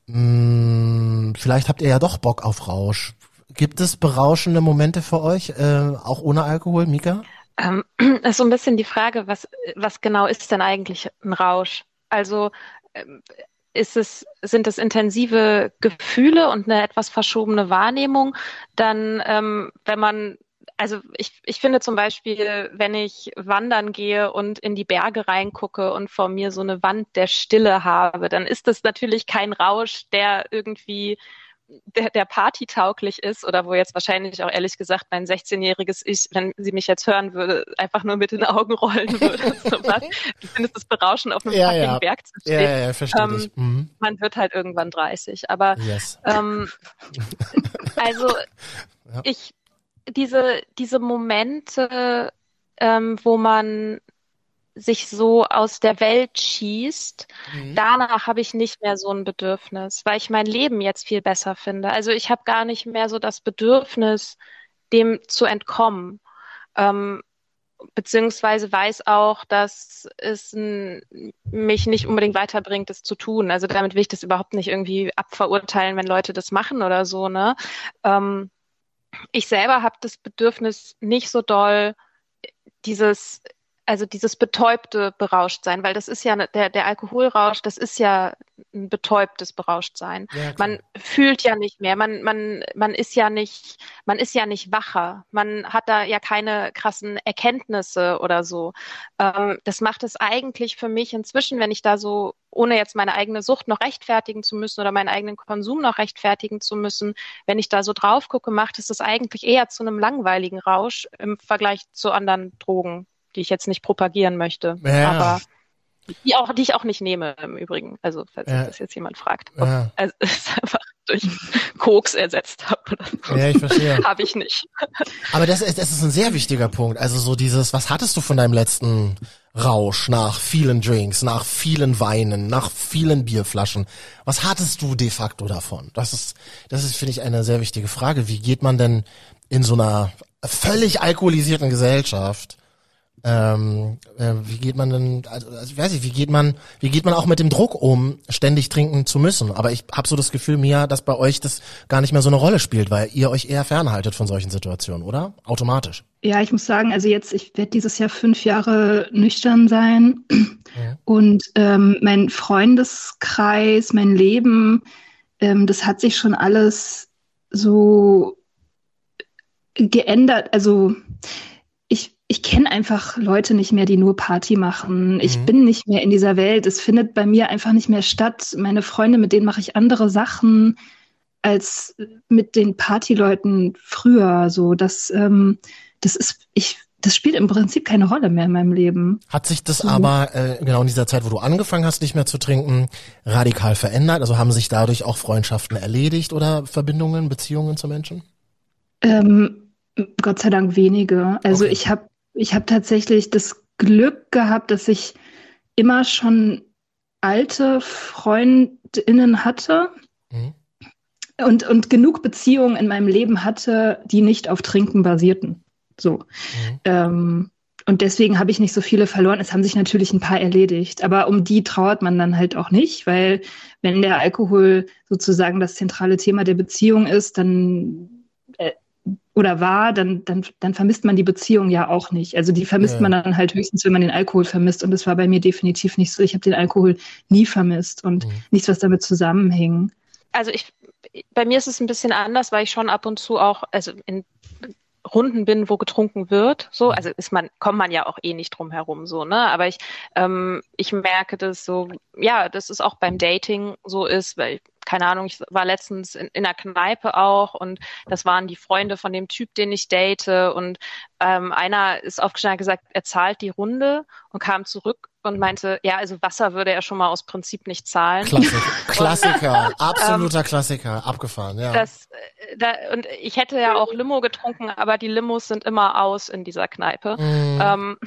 mh, mm, vielleicht habt ihr ja doch Bock auf Rausch. Gibt es berauschende Momente für euch, äh, auch ohne Alkohol, Mika? Ähm, ist so ein bisschen die Frage, was, was genau ist denn eigentlich ein Rausch? Also ähm, ist es, sind es intensive Gefühle und eine etwas verschobene Wahrnehmung, dann, ähm, wenn man also ich, ich finde zum Beispiel, wenn ich wandern gehe und in die Berge reingucke und vor mir so eine Wand der Stille habe, dann ist das natürlich kein Rausch, der irgendwie der, der partytauglich ist oder wo jetzt wahrscheinlich auch ehrlich gesagt mein 16-jähriges Ich, wenn sie mich jetzt hören würde, einfach nur mit den Augen rollen würde. so was. Du findest das Berauschen auf einem ja, fucking ja. Berg zu stehen. Ja, ja, verstehe ähm, ich. Mhm. Man wird halt irgendwann 30. Aber Yes. ähm, also Ja. ich diese diese Momente, ähm, wo man sich so aus der Welt schießt, Mhm. danach habe ich nicht mehr so ein Bedürfnis, weil ich mein Leben jetzt viel besser finde. Also ich habe gar nicht mehr so das Bedürfnis, dem zu entkommen. Ähm, beziehungsweise weiß auch, dass es mich nicht unbedingt weiterbringt, das zu tun. Also damit will ich das überhaupt nicht irgendwie abverurteilen, wenn Leute das machen oder so, ne? Ähm, ich selber habe das Bedürfnis nicht so doll, dieses, also dieses betäubte Berauschtsein, weil das ist ja der, der Alkoholrausch, das ist ja ein betäubtes Berauschtsein. Ja. Man fühlt ja nicht mehr, man, man, man ist ja nicht, man ist ja nicht wacher. Man hat da ja keine krassen Erkenntnisse oder so. Ähm, das macht es eigentlich für mich inzwischen, wenn ich da so, ohne jetzt meine eigene Sucht noch rechtfertigen zu müssen oder meinen eigenen Konsum noch rechtfertigen zu müssen, wenn ich da so drauf gucke, macht es das eigentlich eher zu einem langweiligen Rausch im Vergleich zu anderen Drogen, die ich jetzt nicht propagieren möchte. Ja. Aber die auch, die ich auch nicht nehme im Übrigen. Also falls Ja. das jetzt jemand fragt, ob Ja. also, es einfach durch Koks ersetzt habe so. Ja, ich verstehe. Habe ich nicht. Aber das ist, das ist ein sehr wichtiger Punkt. Also so dieses, was hattest du von deinem letzten Rausch nach vielen Drinks, nach vielen Weinen, nach vielen Bierflaschen? Was hattest du de facto davon? Das ist, das ist, finde ich, eine sehr wichtige Frage. Wie geht man denn in so einer völlig alkoholisierten Gesellschaft ähm, äh, wie geht man denn, also, also ich weiß nicht, wie geht man, wie geht man auch mit dem Druck um, ständig trinken zu müssen? Aber ich habe so das Gefühl, Mia, dass bei euch das gar nicht mehr so eine Rolle spielt, weil ihr euch eher fernhaltet von solchen Situationen, oder? Automatisch. Ja, ich muss sagen, also jetzt, ich werde dieses Jahr fünf Jahre nüchtern sein und ähm, mein Freundeskreis, mein Leben, ähm, das hat sich schon alles so geändert. Also ich, kenne einfach Leute nicht mehr, die nur Party machen. Ich Mhm. bin nicht mehr in dieser Welt. Es findet bei mir einfach nicht mehr statt. Meine Freunde, mit denen mache ich andere Sachen als mit den Partyleuten früher. So, das, ähm, das ist, ich, das spielt im Prinzip keine Rolle mehr in meinem Leben. Hat sich das aber äh, genau in dieser Zeit, wo du angefangen hast, nicht mehr zu trinken, radikal verändert? Also haben sich dadurch auch Freundschaften erledigt oder Verbindungen, Beziehungen zu Menschen? Ähm, Gott sei Dank wenige. Also Okay. ich habe ich hab tatsächlich das Glück gehabt, dass ich immer schon alte Freundinnen hatte Mhm. und, und genug Beziehungen in meinem Leben hatte, die nicht auf Trinken basierten. So. Mhm. Ähm, und deswegen habe ich nicht so viele verloren. Es haben sich natürlich ein paar erledigt, aber um die trauert man dann halt auch nicht, weil wenn der Alkohol sozusagen das zentrale Thema der Beziehung ist, dann oder war, dann, dann, dann vermisst man die Beziehung ja auch nicht. Also die vermisst Ja. man dann halt höchstens, wenn man den Alkohol vermisst. Und das war bei mir definitiv nicht so. Ich habe den Alkohol nie vermisst und Mhm. nichts, was damit zusammenhing. Also ich, bei mir ist es ein bisschen anders, weil ich schon ab und zu auch, also in Runden bin, wo getrunken wird. So, also ist man, kommt man ja auch eh nicht drum herum, so, ne? Aber ich, ähm, ich merke das so, ja, dass es auch beim Dating so ist, weil keine Ahnung, ich war letztens in, in einer Kneipe auch und das waren die Freunde von dem Typ, den ich date und ähm, einer ist aufgestanden und gesagt, er zahlt die Runde und kam zurück und meinte, ja, also Wasser würde er schon mal aus Prinzip nicht zahlen. Klassiker, Klassiker, absoluter Klassiker, abgefahren, ja. Das, äh, da, und ich hätte ja auch Limo getrunken, aber die Limos sind immer aus in dieser Kneipe. Mhm. Ähm,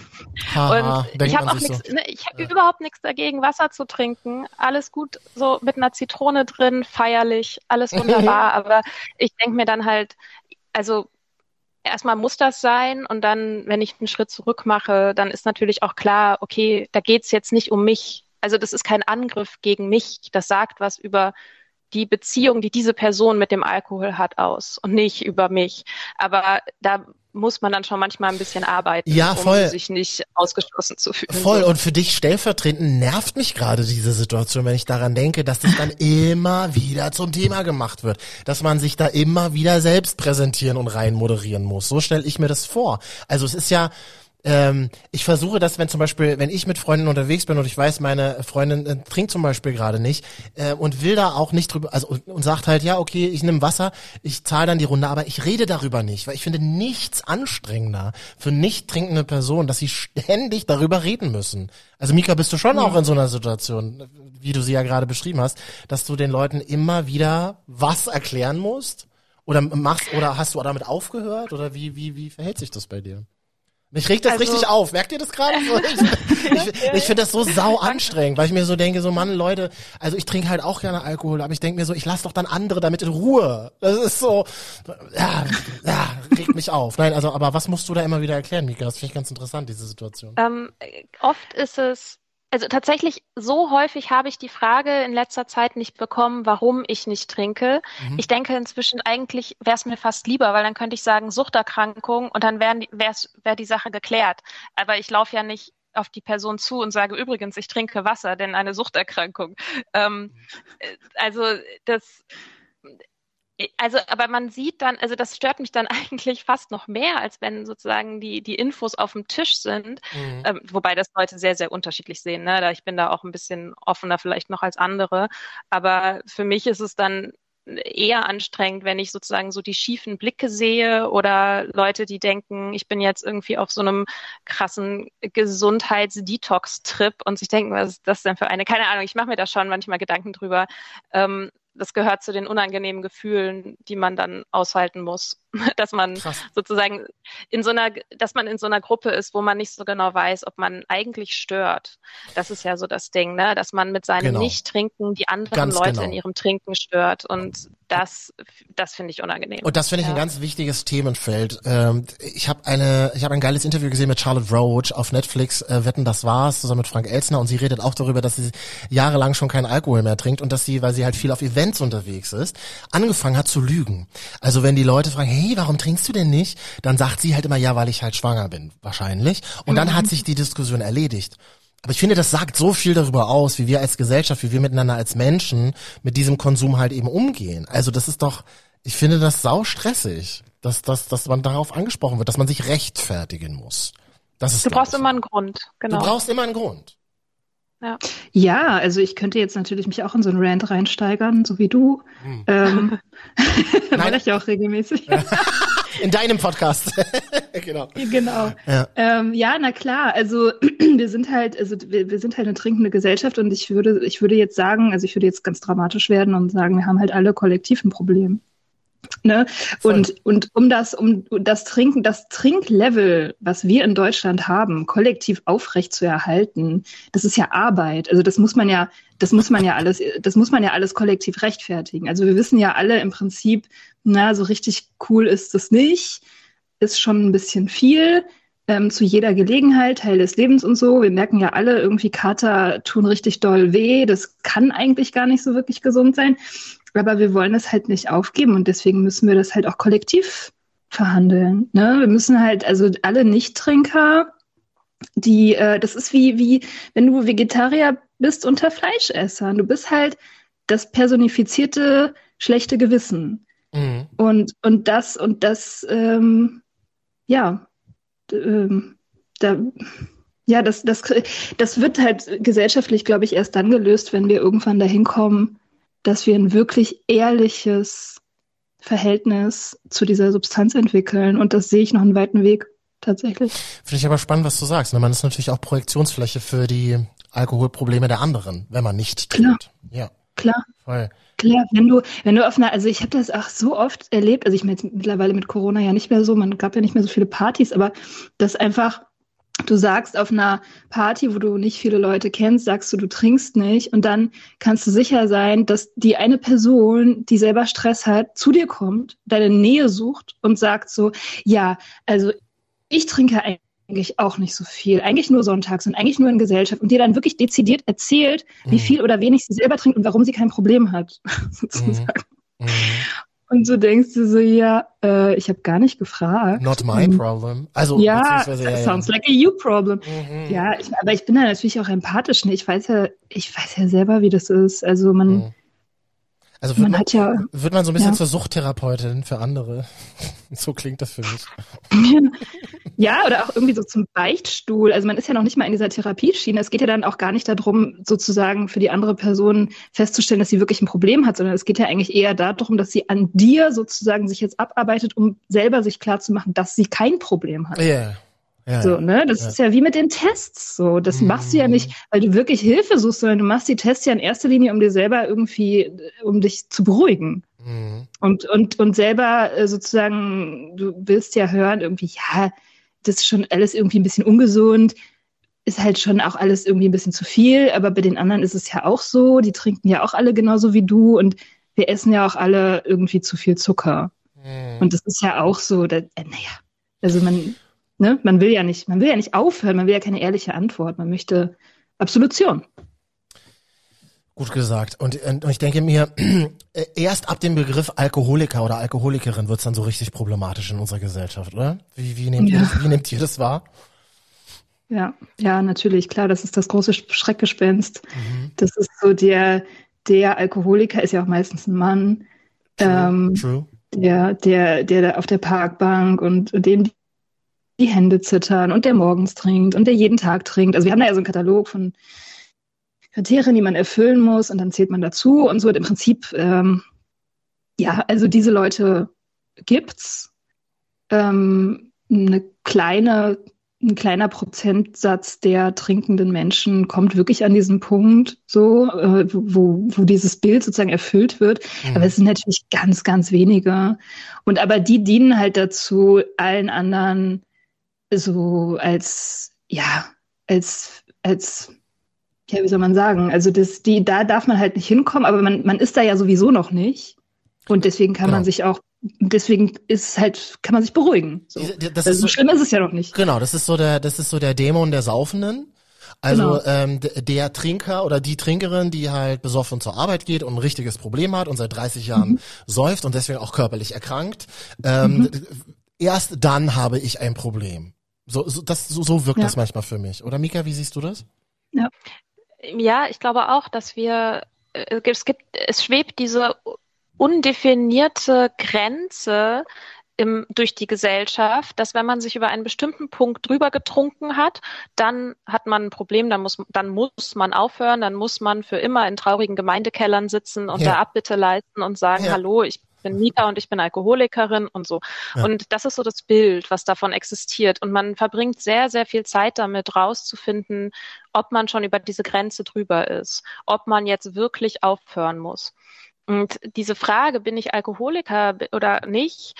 Haha, und ich habe auch nichts, so. ne, ich habe überhaupt nichts dagegen, Wasser zu trinken. Alles gut, so mit einer Zitrone drin, feierlich, alles wunderbar. aber ich denke mir dann halt, also erstmal muss das sein und dann, wenn ich einen Schritt zurück mache, dann ist natürlich auch klar, okay, da geht's jetzt nicht um mich. Also das ist kein Angriff gegen mich. Das sagt was über die Beziehung, die diese Person mit dem Alkohol hat, aus und nicht über mich. Aber da muss man dann schon manchmal ein bisschen arbeiten, ja, voll. um sich nicht ausgeschlossen zu fühlen. Voll. Und für dich stellvertretend nervt mich gerade diese Situation, wenn ich daran denke, dass das dann immer wieder zum Thema gemacht wird. Dass man sich da immer wieder selbst präsentieren und rein moderieren muss. So stelle ich mir das vor. Also es ist ja, ähm, ich versuche das, wenn zum Beispiel, wenn ich mit Freunden unterwegs bin und ich weiß, meine Freundin äh, trinkt zum Beispiel gerade nicht äh, und will da auch nicht drüber, also und, und sagt halt, ja, okay, ich nehme Wasser, ich zahle dann die Runde, aber ich rede darüber nicht, weil ich finde nichts anstrengender für nicht trinkende Personen, dass sie ständig darüber reden müssen. Also Mika, bist du schon ja. auch in so einer Situation, wie du sie ja gerade beschrieben hast, dass du den Leuten immer wieder was erklären musst? Oder machst, oder hast du damit aufgehört? Oder wie, wie, wie verhält sich das bei dir? Mich regt das also, richtig auf. Merkt ihr das gerade? ich, ich, ich finde das so sau anstrengend, weil ich mir so denke, so Mann, Leute, also ich trinke halt auch gerne Alkohol, aber ich denke mir so, ich lasse doch dann andere damit in Ruhe. Das ist so, ja, ja, regt mich auf. Nein, also, aber was musst du da immer wieder erklären, Mika? Das finde ich ganz interessant, diese Situation. Ähm, oft ist es also tatsächlich so häufig habe ich die Frage in letzter Zeit nicht bekommen, warum ich nicht trinke. Mhm. Ich denke inzwischen eigentlich wäre es mir fast lieber, weil dann könnte ich sagen Suchterkrankung und dann wäre wär die Sache geklärt. Aber ich laufe ja nicht auf die Person zu und sage übrigens, ich trinke Wasser, denn eine Suchterkrankung. Ähm, äh, also das also, aber man sieht dann, also das stört mich dann eigentlich fast noch mehr, als wenn sozusagen die, die Infos auf dem Tisch sind, mhm. ähm, wobei das Leute sehr, sehr unterschiedlich sehen. Ne? Ich bin da auch ein bisschen offener vielleicht noch als andere. Aber für mich ist es dann eher anstrengend, wenn ich sozusagen so die schiefen Blicke sehe oder Leute, die denken, ich bin jetzt irgendwie auf so einem krassen Gesundheits-Detox-Trip und sich denken, was ist das denn für eine? Keine Ahnung, ich mache mir da schon manchmal Gedanken drüber. Ähm, das gehört zu den unangenehmen Gefühlen, die man dann aushalten muss, dass man Krass. sozusagen in so einer, dass man in so einer Gruppe ist, wo man nicht so genau weiß, ob man eigentlich stört. Das ist ja so das Ding, ne, dass man mit seinem genau. Nicht-Trinken die anderen ganz Leute genau. in ihrem Trinken stört und das, das finde ich unangenehm. Und das finde ich ja. ein ganz wichtiges Themenfeld. Ähm, ich habe eine, ich habe ein geiles Interview gesehen mit Charlotte Roach auf Netflix. Äh, Wetten, das war's, zusammen mit Frank Elsner und sie redet auch darüber, dass sie jahrelang schon keinen Alkohol mehr trinkt und dass sie, weil sie halt viel auf Events unterwegs ist, angefangen hat zu lügen. Also wenn die Leute fragen, hey, warum trinkst du denn nicht? Dann sagt sie halt immer, ja, weil ich halt schwanger bin, wahrscheinlich. Und dann mhm. hat sich die Diskussion erledigt. Aber ich finde, das sagt so viel darüber aus, wie wir als Gesellschaft, wie wir miteinander als Menschen mit diesem Konsum halt eben umgehen. Also das ist doch, ich finde das sau stressig, dass, dass, dass man darauf angesprochen wird, dass man sich rechtfertigen muss. Das ist, du brauchst immer einen Grund, genau. Du brauchst immer einen Grund. Ja. ja, also ich könnte jetzt natürlich mich auch in so einen Rant reinsteigern, so wie du. Hm. Ähm, Mache ich auch regelmäßig. In deinem Podcast. genau. Genau. Ja. Ähm, ja, na klar. Also wir sind halt, also wir, wir sind halt eine trinkende Gesellschaft und ich würde, ich würde jetzt sagen, also ich würde jetzt ganz dramatisch werden und sagen, wir haben halt alle kollektiv ein Problem. Ne? Und, und um das, um das Trinken, das Trinklevel, was wir in Deutschland haben, kollektiv aufrecht zu erhalten, das ist ja Arbeit. Also das muss man ja, das muss man ja alles, das muss man ja alles kollektiv rechtfertigen. Also wir wissen ja alle im Prinzip, na, so richtig cool ist es nicht, ist schon ein bisschen viel. Ähm, zu jeder Gelegenheit, Teil des Lebens und so. Wir merken ja alle, irgendwie Kater tun richtig doll weh. Das kann eigentlich gar nicht so wirklich gesund sein. Aber wir wollen es halt nicht aufgeben und deswegen müssen wir das halt auch kollektiv verhandeln. Ne? Wir müssen halt, also alle Nichttrinker, die, äh, das ist wie, wie, wenn du Vegetarier bist unter Fleischessern. Du bist halt das personifizierte schlechte Gewissen. Mhm. Und, und das, und das, ähm, ja, ähm, da, ja, das, das, das wird halt gesellschaftlich, glaube ich, erst dann gelöst, wenn wir irgendwann dahin kommen, dass wir ein wirklich ehrliches Verhältnis zu dieser Substanz entwickeln. Und das sehe ich noch einen weiten Weg tatsächlich. Finde ich aber spannend, was du sagst. Ne? Man ist natürlich auch Projektionsfläche für die Alkoholprobleme der anderen, wenn man nicht trinkt. Klar. Ja. Klar. Voll. Klar, wenn du, wenn du auf einer, also ich habe das auch so oft erlebt, also ich meine jetzt mittlerweile mit Corona ja nicht mehr so, man gab ja nicht mehr so viele Partys, aber das einfach du sagst auf einer Party, wo du nicht viele Leute kennst, sagst du, du trinkst nicht und dann kannst du sicher sein, dass die eine Person, die selber Stress hat, zu dir kommt, deine Nähe sucht und sagt so, ja, also ich trinke eigentlich auch nicht so viel, eigentlich nur sonntags und eigentlich nur in Gesellschaft und dir dann wirklich dezidiert erzählt, mhm. wie viel oder wenig sie selber trinkt und warum sie kein Problem hat, sozusagen. Mhm. Und so denkst du so, ja, äh, ich habe gar nicht gefragt. Not my problem. Also ja, ja, sounds like a you problem. Mhm. Ja, ich, aber ich bin da natürlich auch empathisch. Ne? Ich weiß ja, ich weiß ja selber, wie das ist. Also man, mhm. Also wird man, man, ja, wird man so ein bisschen ja. zur Suchttherapeutin für andere. so klingt das für mich. ja, oder auch irgendwie so zum Beichtstuhl. Also man ist ja noch nicht mal in dieser Therapieschiene. Es geht ja dann auch gar nicht darum, sozusagen für die andere Person festzustellen, dass sie wirklich ein Problem hat, sondern es geht ja eigentlich eher darum, dass sie an dir sozusagen sich jetzt abarbeitet, um selber sich klarzumachen, dass sie kein Problem hat. Ja. Yeah. Ja, so, ne? Das ja. ist ja wie mit den Tests. So, das mhm. machst du ja nicht, weil du wirklich Hilfe suchst, sondern du machst die Tests ja in erster Linie, um dir selber irgendwie, um dich zu beruhigen. Mhm. Und, und, und selber äh, sozusagen, du willst ja hören, irgendwie, ja, das ist schon alles irgendwie ein bisschen ungesund, ist halt schon auch alles irgendwie ein bisschen zu viel, aber bei den anderen ist es ja auch so, die trinken ja auch alle genauso wie du und wir essen ja auch alle irgendwie zu viel Zucker. Mhm. Und das ist ja auch so, da, äh, naja, also man, ne, man will ja nicht, man will ja nicht aufhören, man will ja keine ehrliche Antwort, man möchte Absolution. Gut gesagt. Und, und ich denke mir, erst ab dem Begriff Alkoholiker oder Alkoholikerin wird es dann so richtig problematisch in unserer Gesellschaft, oder? Wie, wie, nehmt, ja. ihr, wie nehmt ihr das wahr? Ja, ja, natürlich, klar, das ist das große Schreckgespenst. Mhm. Das ist so der, der Alkoholiker ist ja auch meistens ein Mann. True. Ähm, True. Der, der, der auf der Parkbank und, und dem die Hände zittern und der morgens trinkt und der jeden Tag trinkt. Also wir haben da ja so einen Katalog von Kriterien, die man erfüllen muss und dann zählt man dazu und so. Und im Prinzip, ähm, ja, also diese Leute gibt's. Ähm, eine kleine, ein kleiner Prozentsatz der trinkenden Menschen kommt wirklich an diesen Punkt, so, äh, wo, wo dieses Bild sozusagen erfüllt wird. Mhm. Aber es sind natürlich ganz, ganz wenige. Und aber die dienen halt dazu, allen anderen so als, ja, als, als, ja, wie soll man sagen? Also das, die, da darf man halt nicht hinkommen, aber man, man ist da ja sowieso noch nicht. Und deswegen kann genau. man sich auch, deswegen ist halt, kann man sich beruhigen. So, das also, ist so schlimm ist es ja noch nicht. Genau, das ist so der, das ist so der Dämon der Saufenden. Also genau. ähm, der Trinker oder die Trinkerin, die halt besoffen zur Arbeit geht und ein richtiges Problem hat und seit 30 Jahren mhm. säuft und deswegen auch körperlich erkrankt, ähm, mhm. erst dann habe ich ein Problem. So, so, das, so, so wirkt ja. das manchmal für mich. Oder Mika, wie siehst du das? Ja, ja ich glaube auch, dass wir, äh, es gibt, es schwebt diese undefinierte Grenze im, durch die Gesellschaft, dass wenn man sich über einen bestimmten Punkt drüber getrunken hat, dann hat man ein Problem, dann muss, dann muss man aufhören, dann muss man für immer in traurigen Gemeindekellern sitzen und ja. da Abbitte leisten und sagen, ja. hallo, ich bin Mika und ich bin Alkoholikerin und so. Ja. Und das ist so das Bild, was davon existiert. Und man verbringt sehr, sehr viel Zeit damit, rauszufinden, ob man schon über diese Grenze drüber ist, ob man jetzt wirklich aufhören muss. Und diese Frage, bin ich Alkoholiker oder nicht,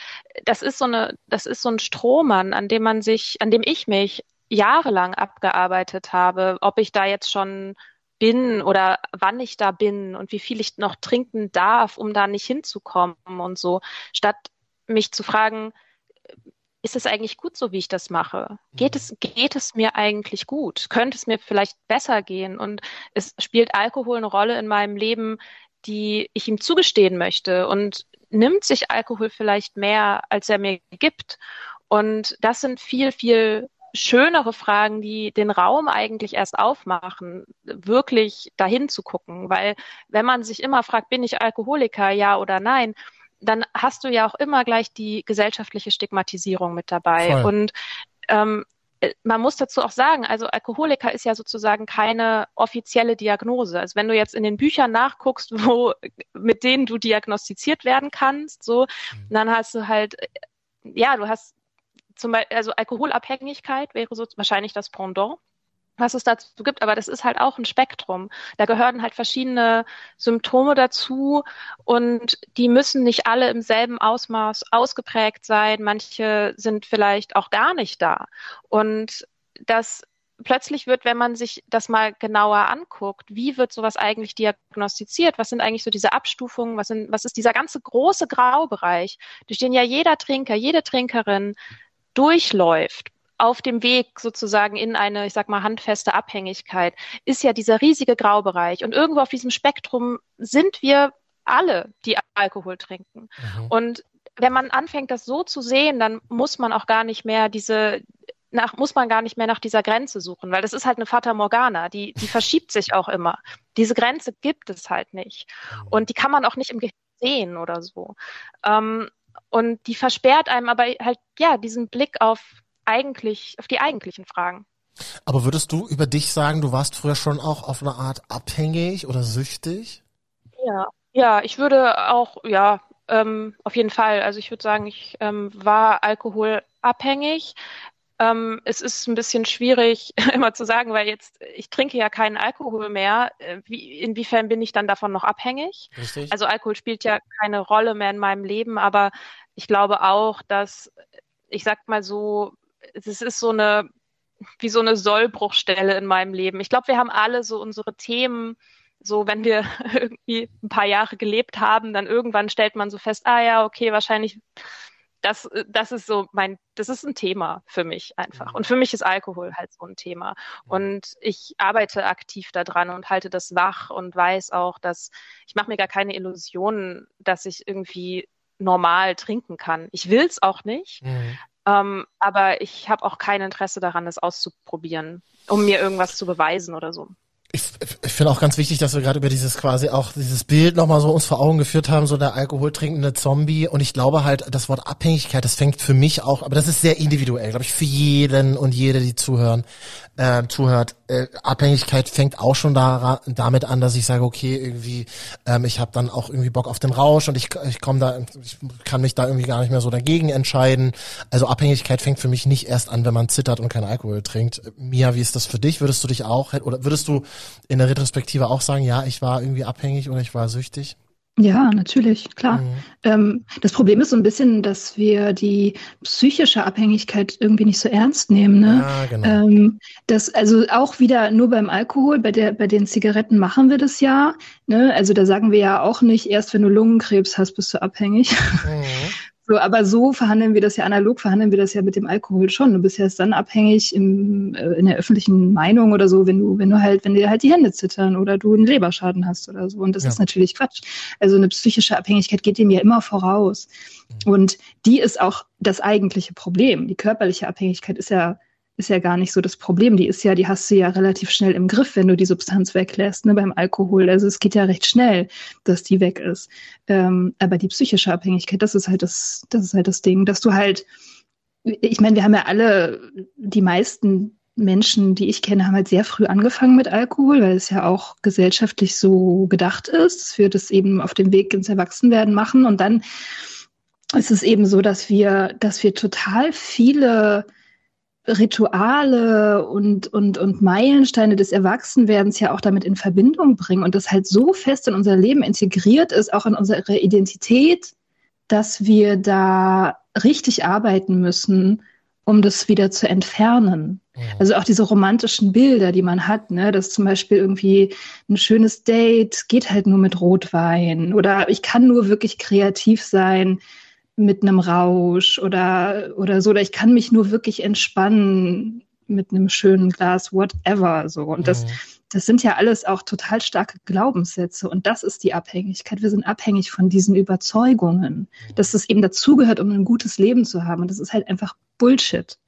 das ist so eine, das ist so ein Strohmann, an dem man sich, an dem ich mich jahrelang abgearbeitet habe, ob ich da jetzt schon bin oder wann ich da bin und wie viel ich noch trinken darf, um da nicht hinzukommen und so, statt mich zu fragen, ist es eigentlich gut so, wie ich das mache? Geht es, geht es mir eigentlich gut? Könnte es mir vielleicht besser gehen? Und es spielt Alkohol eine Rolle in meinem Leben, die ich ihm zugestehen möchte und nimmt sich Alkohol vielleicht mehr, als er mir gibt? Und das sind viel, viel schönere Fragen, die den Raum eigentlich erst aufmachen, wirklich dahin zu gucken. Weil wenn man sich immer fragt, bin ich Alkoholiker, ja oder nein, dann hast du ja auch immer gleich die gesellschaftliche Stigmatisierung mit dabei. Voll. Und ähm, man muss dazu auch sagen, also Alkoholiker ist ja sozusagen keine offizielle Diagnose. Also wenn du jetzt in den Büchern nachguckst, wo mit denen du diagnostiziert werden kannst, so, mhm. dann hast du halt, ja, du hast zum Beispiel, also Alkoholabhängigkeit wäre so wahrscheinlich das Pendant was es dazu gibt, aber das ist halt auch ein Spektrum. Da gehören halt verschiedene Symptome dazu und die müssen nicht alle im selben Ausmaß ausgeprägt sein. Manche sind vielleicht auch gar nicht da. Und dass plötzlich wird, wenn man sich das mal genauer anguckt, wie wird sowas eigentlich diagnostiziert? Was sind eigentlich so diese Abstufungen? Was, sind, was ist dieser ganze große Graubereich, durch den ja jeder Trinker, jede Trinkerin durchläuft? Auf dem Weg sozusagen in eine, ich sag mal, handfeste Abhängigkeit ist ja dieser riesige Graubereich. Und irgendwo auf diesem Spektrum sind wir alle, die Alkohol trinken. Mhm. Und wenn man anfängt, das so zu sehen, dann muss man auch gar nicht mehr diese, nach, muss man gar nicht mehr nach dieser Grenze suchen, weil das ist halt eine Fata Morgana, die, die verschiebt sich auch immer. Diese Grenze gibt es halt nicht. Mhm. Und die kann man auch nicht im Gehirn sehen oder so. Ähm, und die versperrt einem aber halt, ja, diesen Blick auf eigentlich, auf die eigentlichen Fragen. Aber würdest du über dich sagen, du warst früher schon auch auf eine Art abhängig oder süchtig? Ja, ja, ich würde auch, ja, ähm, auf jeden Fall. Also ich würde sagen, ich ähm, war alkoholabhängig. Ähm, es ist ein bisschen schwierig immer zu sagen, weil jetzt ich trinke ja keinen Alkohol mehr. Äh, wie, inwiefern bin ich dann davon noch abhängig? Richtig. Also Alkohol spielt ja keine Rolle mehr in meinem Leben, aber ich glaube auch, dass ich sag mal so, es ist so eine wie so eine Sollbruchstelle in meinem Leben. Ich glaube, wir haben alle so unsere Themen, so wenn wir irgendwie ein paar Jahre gelebt haben, dann irgendwann stellt man so fest, ah ja, okay, wahrscheinlich das, das ist so mein, das ist ein Thema für mich einfach. Mhm. Und für mich ist Alkohol halt so ein Thema. Und ich arbeite aktiv daran und halte das wach und weiß auch, dass ich mache mir gar keine Illusionen, dass ich irgendwie normal trinken kann. Ich will es auch nicht. Mhm. Ähm, aber ich habe auch kein Interesse daran, das auszuprobieren, um mir irgendwas zu beweisen oder so ich, ich finde auch ganz wichtig, dass wir gerade über dieses quasi auch dieses Bild nochmal so uns vor Augen geführt haben, so der alkoholtrinkende Zombie. Und ich glaube halt, das Wort Abhängigkeit, das fängt für mich auch, aber das ist sehr individuell, glaube ich, für jeden und jede, die zuhören, äh, zuhört. Äh, Abhängigkeit fängt auch schon da, damit an, dass ich sage, okay, irgendwie, ähm, ich habe dann auch irgendwie Bock auf den Rausch und ich, ich komme da, ich kann mich da irgendwie gar nicht mehr so dagegen entscheiden. Also Abhängigkeit fängt für mich nicht erst an, wenn man zittert und keinen Alkohol trinkt. Mia, wie ist das für dich? Würdest du dich auch, oder würdest du in der Retrospektive auch sagen, ja, ich war irgendwie abhängig oder ich war süchtig? Ja, natürlich, klar. Mhm. Ähm, das Problem ist so ein bisschen, dass wir die psychische Abhängigkeit irgendwie nicht so ernst nehmen. Ne? Ja, genau. Ähm, das, also auch wieder nur beim Alkohol, bei, der, bei den Zigaretten machen wir das ja. Ne? Also da sagen wir ja auch nicht, erst wenn du Lungenkrebs hast, bist du abhängig. Mhm. So, aber so verhandeln wir das ja analog, verhandeln wir das ja mit dem Alkohol schon. Du bist ja erst dann abhängig im, äh, in der öffentlichen Meinung oder so, wenn du, wenn du halt, wenn dir halt die Hände zittern oder du einen Leberschaden hast oder so. Und das ja. ist natürlich Quatsch. Also eine psychische Abhängigkeit geht dem ja immer voraus. Mhm. Und die ist auch das eigentliche Problem. Die körperliche Abhängigkeit ist ja ist ja gar nicht so das Problem. Die ist ja, die hast du ja relativ schnell im Griff, wenn du die Substanz weglässt, ne, beim Alkohol. Also es geht ja recht schnell, dass die weg ist. Ähm, aber die psychische Abhängigkeit, das ist halt das, das ist halt das Ding, dass du halt, ich meine, wir haben ja alle, die meisten Menschen, die ich kenne, haben halt sehr früh angefangen mit Alkohol, weil es ja auch gesellschaftlich so gedacht ist, dass wir das eben auf dem Weg ins Erwachsenwerden machen. Und dann ist es eben so, dass wir, dass wir total viele Rituale und, und, und Meilensteine des Erwachsenwerdens ja auch damit in Verbindung bringen und das halt so fest in unser Leben integriert ist, auch in unsere Identität, dass wir da richtig arbeiten müssen, um das wieder zu entfernen. Ja. Also auch diese romantischen Bilder, die man hat, ne, dass zum Beispiel irgendwie ein schönes Date geht halt nur mit Rotwein oder ich kann nur wirklich kreativ sein, mit einem Rausch oder, oder so, oder ich kann mich nur wirklich entspannen mit einem schönen Glas, whatever, so. Und das, mhm. das sind ja alles auch total starke Glaubenssätze. Und das ist die Abhängigkeit. Wir sind abhängig von diesen Überzeugungen, mhm. dass es eben dazugehört, um ein gutes Leben zu haben. Und das ist halt einfach Bullshit.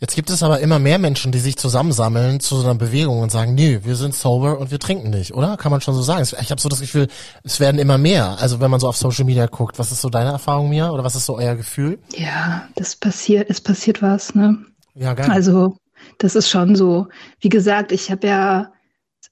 Jetzt gibt es aber immer mehr Menschen, die sich zusammensammeln zu so einer Bewegung und sagen, nee, wir sind sober und wir trinken nicht, oder? Kann man schon so sagen. Ich habe so das Gefühl, es werden immer mehr. Also wenn man so auf Social Media guckt, was ist so deine Erfahrung mir oder was ist so euer Gefühl? Ja, das passiert, es passiert was, ne? Ja, geil. Also das ist schon so. Wie gesagt, ich habe ja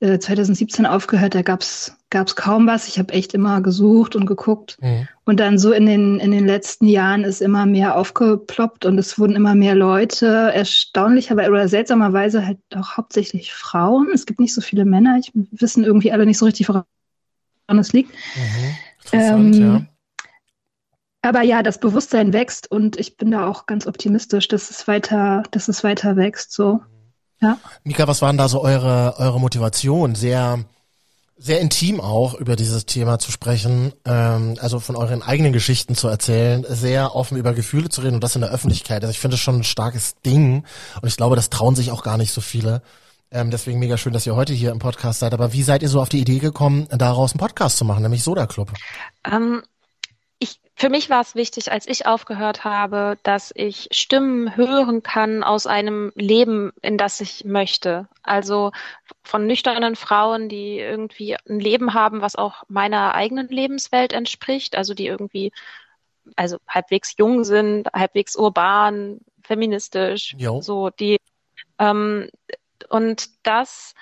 2017 äh, aufgehört, da gab's gab's kaum was. Ich habe echt immer gesucht und geguckt. Mhm. Und dann so in den, in den letzten Jahren ist immer mehr aufgeploppt und es wurden immer mehr Leute, erstaunlicherweise oder seltsamerweise halt auch hauptsächlich Frauen. Es gibt nicht so viele Männer. Ich wissen irgendwie alle nicht so richtig, woran es liegt. Mhm. Interessant, ähm, ja. Aber ja, das Bewusstsein wächst und ich bin da auch ganz optimistisch, dass es weiter, dass es weiter wächst. So. Ja. Mika, was waren da so eure, eure Motivation? Sehr, sehr intim auch über dieses Thema zu sprechen, ähm, also von euren eigenen Geschichten zu erzählen, sehr offen über Gefühle zu reden und das in der Öffentlichkeit. Also ich finde das schon ein starkes Ding und ich glaube, das trauen sich auch gar nicht so viele. Ähm, deswegen mega schön, dass ihr heute hier im Podcast seid. Aber wie seid ihr so auf die Idee gekommen, daraus einen Podcast zu machen, nämlich Soda Club? Ähm, ich, für mich war es wichtig, als ich aufgehört habe, dass ich Stimmen hören kann aus einem Leben, in das ich möchte. Also von nüchternen Frauen, die irgendwie ein Leben haben, was auch meiner eigenen Lebenswelt entspricht, also die irgendwie also halbwegs jung sind, halbwegs urban, feministisch, Jo. so die ähm, und das,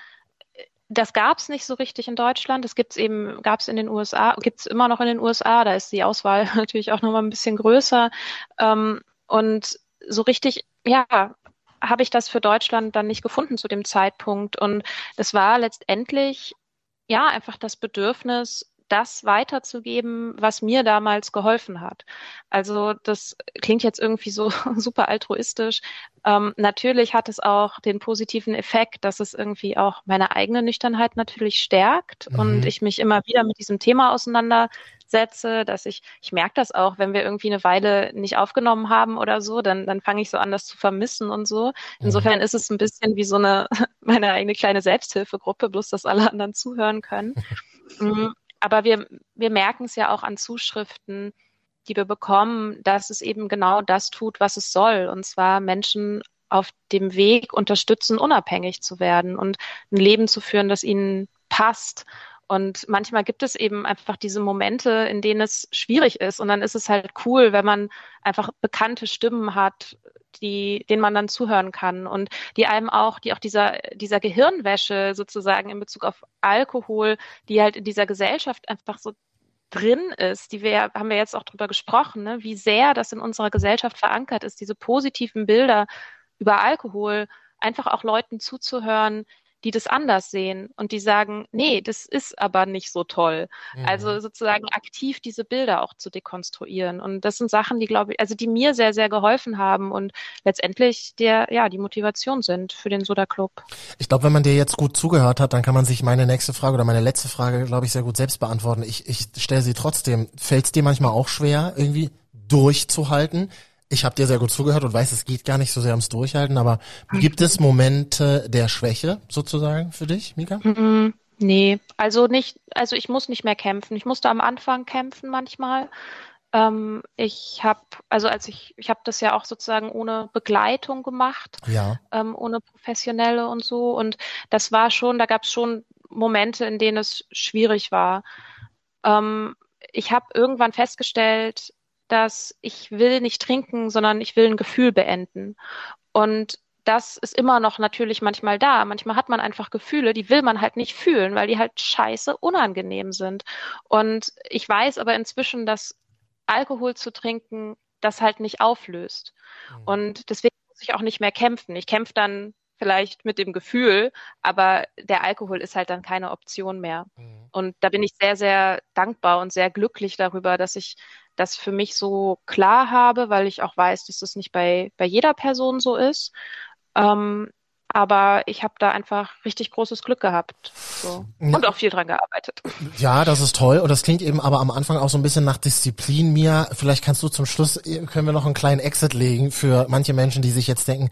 das gab es nicht so richtig in Deutschland. Das gibt's eben, gab es in den USA, gibt's immer noch in den USA. Da ist die Auswahl natürlich auch nochmal ein bisschen größer. Ähm, und so richtig, ja, habe ich das für Deutschland dann nicht gefunden zu dem Zeitpunkt. Und es war letztendlich ja einfach das Bedürfnis, das weiterzugeben, was mir damals geholfen hat. Also das klingt jetzt irgendwie so super altruistisch. Ähm, natürlich hat es auch den positiven Effekt, dass es irgendwie auch meine eigene Nüchternheit natürlich stärkt Mhm. und ich mich immer wieder mit diesem Thema auseinandersetze, dass ich, ich merke das auch, wenn wir irgendwie eine Weile nicht aufgenommen haben oder so, dann, dann fange ich so an, das zu vermissen und so. Insofern ist es ein bisschen wie so eine, meine eigene kleine Selbsthilfegruppe, bloß dass alle anderen zuhören können. Mm, Aber wir, wir merken es ja auch an Zuschriften, die wir bekommen, dass es eben genau das tut, was es soll. Und zwar Menschen auf dem Weg unterstützen, unabhängig zu werden und ein Leben zu führen, das ihnen passt. Und manchmal gibt es eben einfach diese Momente, in denen es schwierig ist. Und dann ist es halt cool, wenn man einfach bekannte Stimmen hat, die, denen man dann zuhören kann und die einem auch, die auch dieser, dieser Gehirnwäsche sozusagen in Bezug auf Alkohol, die halt in dieser Gesellschaft einfach so drin ist, die wir, haben wir jetzt auch drüber gesprochen, ne, wie sehr das in unserer Gesellschaft verankert ist, diese positiven Bilder über Alkohol, einfach auch Leuten zuzuhören, die das anders sehen und die sagen, nee, das ist aber nicht so toll. Mhm. Also sozusagen aktiv diese Bilder auch zu dekonstruieren. Und das sind Sachen, die glaube ich, also die mir sehr, sehr geholfen haben und letztendlich der, ja, die Motivation sind für den Soda Club. Ich glaube, wenn man dir jetzt gut zugehört hat, dann kann man sich meine nächste Frage oder meine letzte Frage, glaube ich, sehr gut selbst beantworten. Ich, ich stelle sie trotzdem. Fällt es dir manchmal auch schwer, irgendwie durchzuhalten? Ich habe dir sehr gut zugehört und weiß, es geht gar nicht so sehr ums Durchhalten, aber gibt es Momente der Schwäche sozusagen für dich, Mika? Mm, Nee, also nicht, also ich muss nicht mehr kämpfen. Ich musste am Anfang kämpfen manchmal. Ähm, ich habe, also als ich, ich habe das ja auch sozusagen ohne Begleitung gemacht, Ja. ähm, ohne Professionelle und so. Und das war schon, da gab es schon Momente, in denen es schwierig war. Ähm, ich habe irgendwann festgestellt, dass ich will nicht trinken, sondern ich will ein Gefühl beenden. Und das ist immer noch natürlich manchmal da. Manchmal hat man einfach Gefühle, die will man halt nicht fühlen, weil die halt scheiße unangenehm sind. Und ich weiß aber inzwischen, dass Alkohol zu trinken das halt nicht auflöst. Und deswegen muss ich auch nicht mehr kämpfen. Ich kämpfe dann vielleicht mit dem Gefühl, aber der Alkohol ist halt dann keine Option mehr. Und da bin ich sehr, sehr dankbar und sehr glücklich darüber, dass ich das für mich so klar habe, weil ich auch weiß, dass das nicht bei, bei jeder Person so ist. Ähm, aber ich habe da einfach richtig großes Glück gehabt. So. Ja. Und auch viel dran gearbeitet. Ja, das ist toll. Und das klingt eben aber am Anfang auch so ein bisschen nach Disziplin, Mia. Vielleicht kannst du zum Schluss, äh, können wir noch einen kleinen Exit legen für manche Menschen, die sich jetzt denken,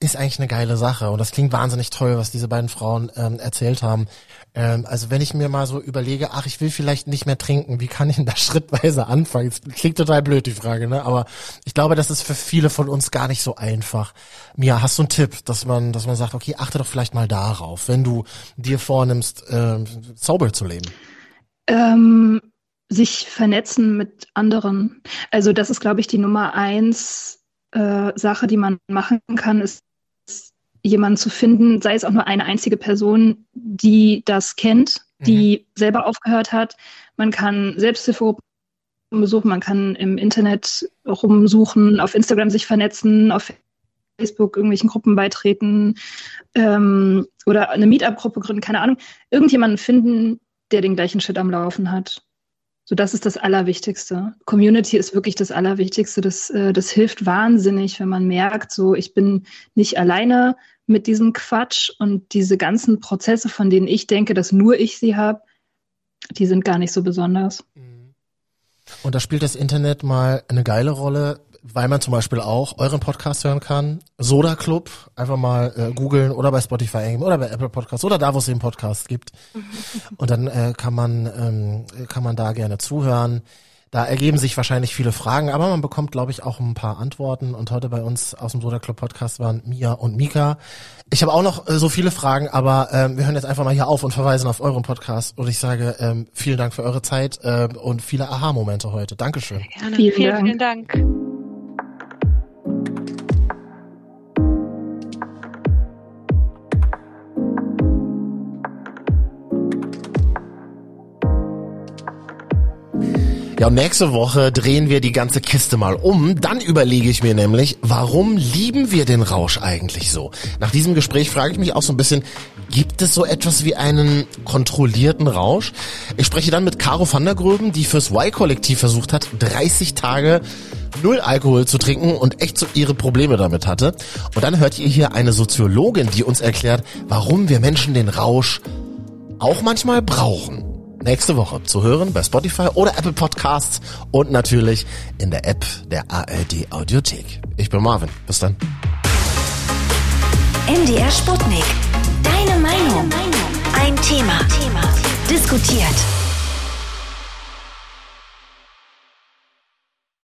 ist eigentlich eine geile Sache. Und das klingt wahnsinnig toll, was diese beiden Frauen ähm, erzählt haben. Ähm, also wenn ich mir mal so überlege, ach, ich will vielleicht nicht mehr trinken, wie kann ich denn da schrittweise anfangen? Das klingt total blöd, die Frage, ne? Aber ich glaube, das ist für viele von uns gar nicht so einfach. Mia, hast du einen Tipp, dass man, dass man sagt, okay, achte doch vielleicht mal darauf, wenn du dir vornimmst, ähm, sober zu leben? Ähm, sich vernetzen mit anderen. Also das ist, glaube ich, die Nummer eins äh, Sache, die man machen kann, ist jemanden zu finden, sei es auch nur eine einzige Person, die das kennt, die selber aufgehört hat. Man kann Selbsthilfegruppen besuchen, man kann im Internet rumsuchen, auf Instagram sich vernetzen, auf Facebook irgendwelchen Gruppen beitreten ähm, oder eine Meetup-Gruppe gründen, keine Ahnung. Irgendjemanden finden, der den gleichen Shit am Laufen hat. So, das ist das Allerwichtigste. Community ist wirklich das Allerwichtigste. Das, äh, das hilft wahnsinnig, wenn man merkt, so, ich bin nicht alleine mit diesem Quatsch und diese ganzen Prozesse, von denen ich denke, dass nur ich sie habe, die sind gar nicht so besonders. Und da spielt das Internet mal eine geile Rolle, weil man zum Beispiel auch euren Podcast hören kann. Soda Club, einfach mal äh, googeln oder bei Spotify eingeben oder bei Apple Podcasts oder da, wo es den Podcast gibt. Und dann äh, kann man ähm, kann man da gerne zuhören. Da ergeben sich wahrscheinlich viele Fragen, aber man bekommt, glaube ich, auch ein paar Antworten. Und heute bei uns aus dem Soda Club Podcast waren Mia und Mika. Ich habe auch noch äh, so viele Fragen, aber ähm, wir hören jetzt einfach mal hier auf und verweisen auf euren Podcast. Und ich sage ähm, vielen Dank für eure Zeit äh, und viele Aha-Momente heute. Dankeschön. Gerne. Vielen vielen, Dank. vielen Dank. Ja, und nächste Woche drehen wir die ganze Kiste mal um. Dann überlege ich mir nämlich, warum lieben wir den Rausch eigentlich so? Nach diesem Gespräch frage ich mich auch so ein bisschen, gibt es so etwas wie einen kontrollierten Rausch? Ich spreche dann mit Caro van der Gröben, die fürs Y-Kollektiv versucht hat, 30 Tage null Alkohol zu trinken und echt so ihre Probleme damit hatte. Und dann hört ihr hier eine Soziologin, die uns erklärt, warum wir Menschen den Rausch auch manchmal brauchen. Nächste Woche zu hören bei Spotify oder Apple Podcasts und natürlich in der App der ARD Audiothek. Ich bin Marvin. Bis dann. MDR Sputnik. Deine Meinung. Ein Thema. Diskutiert.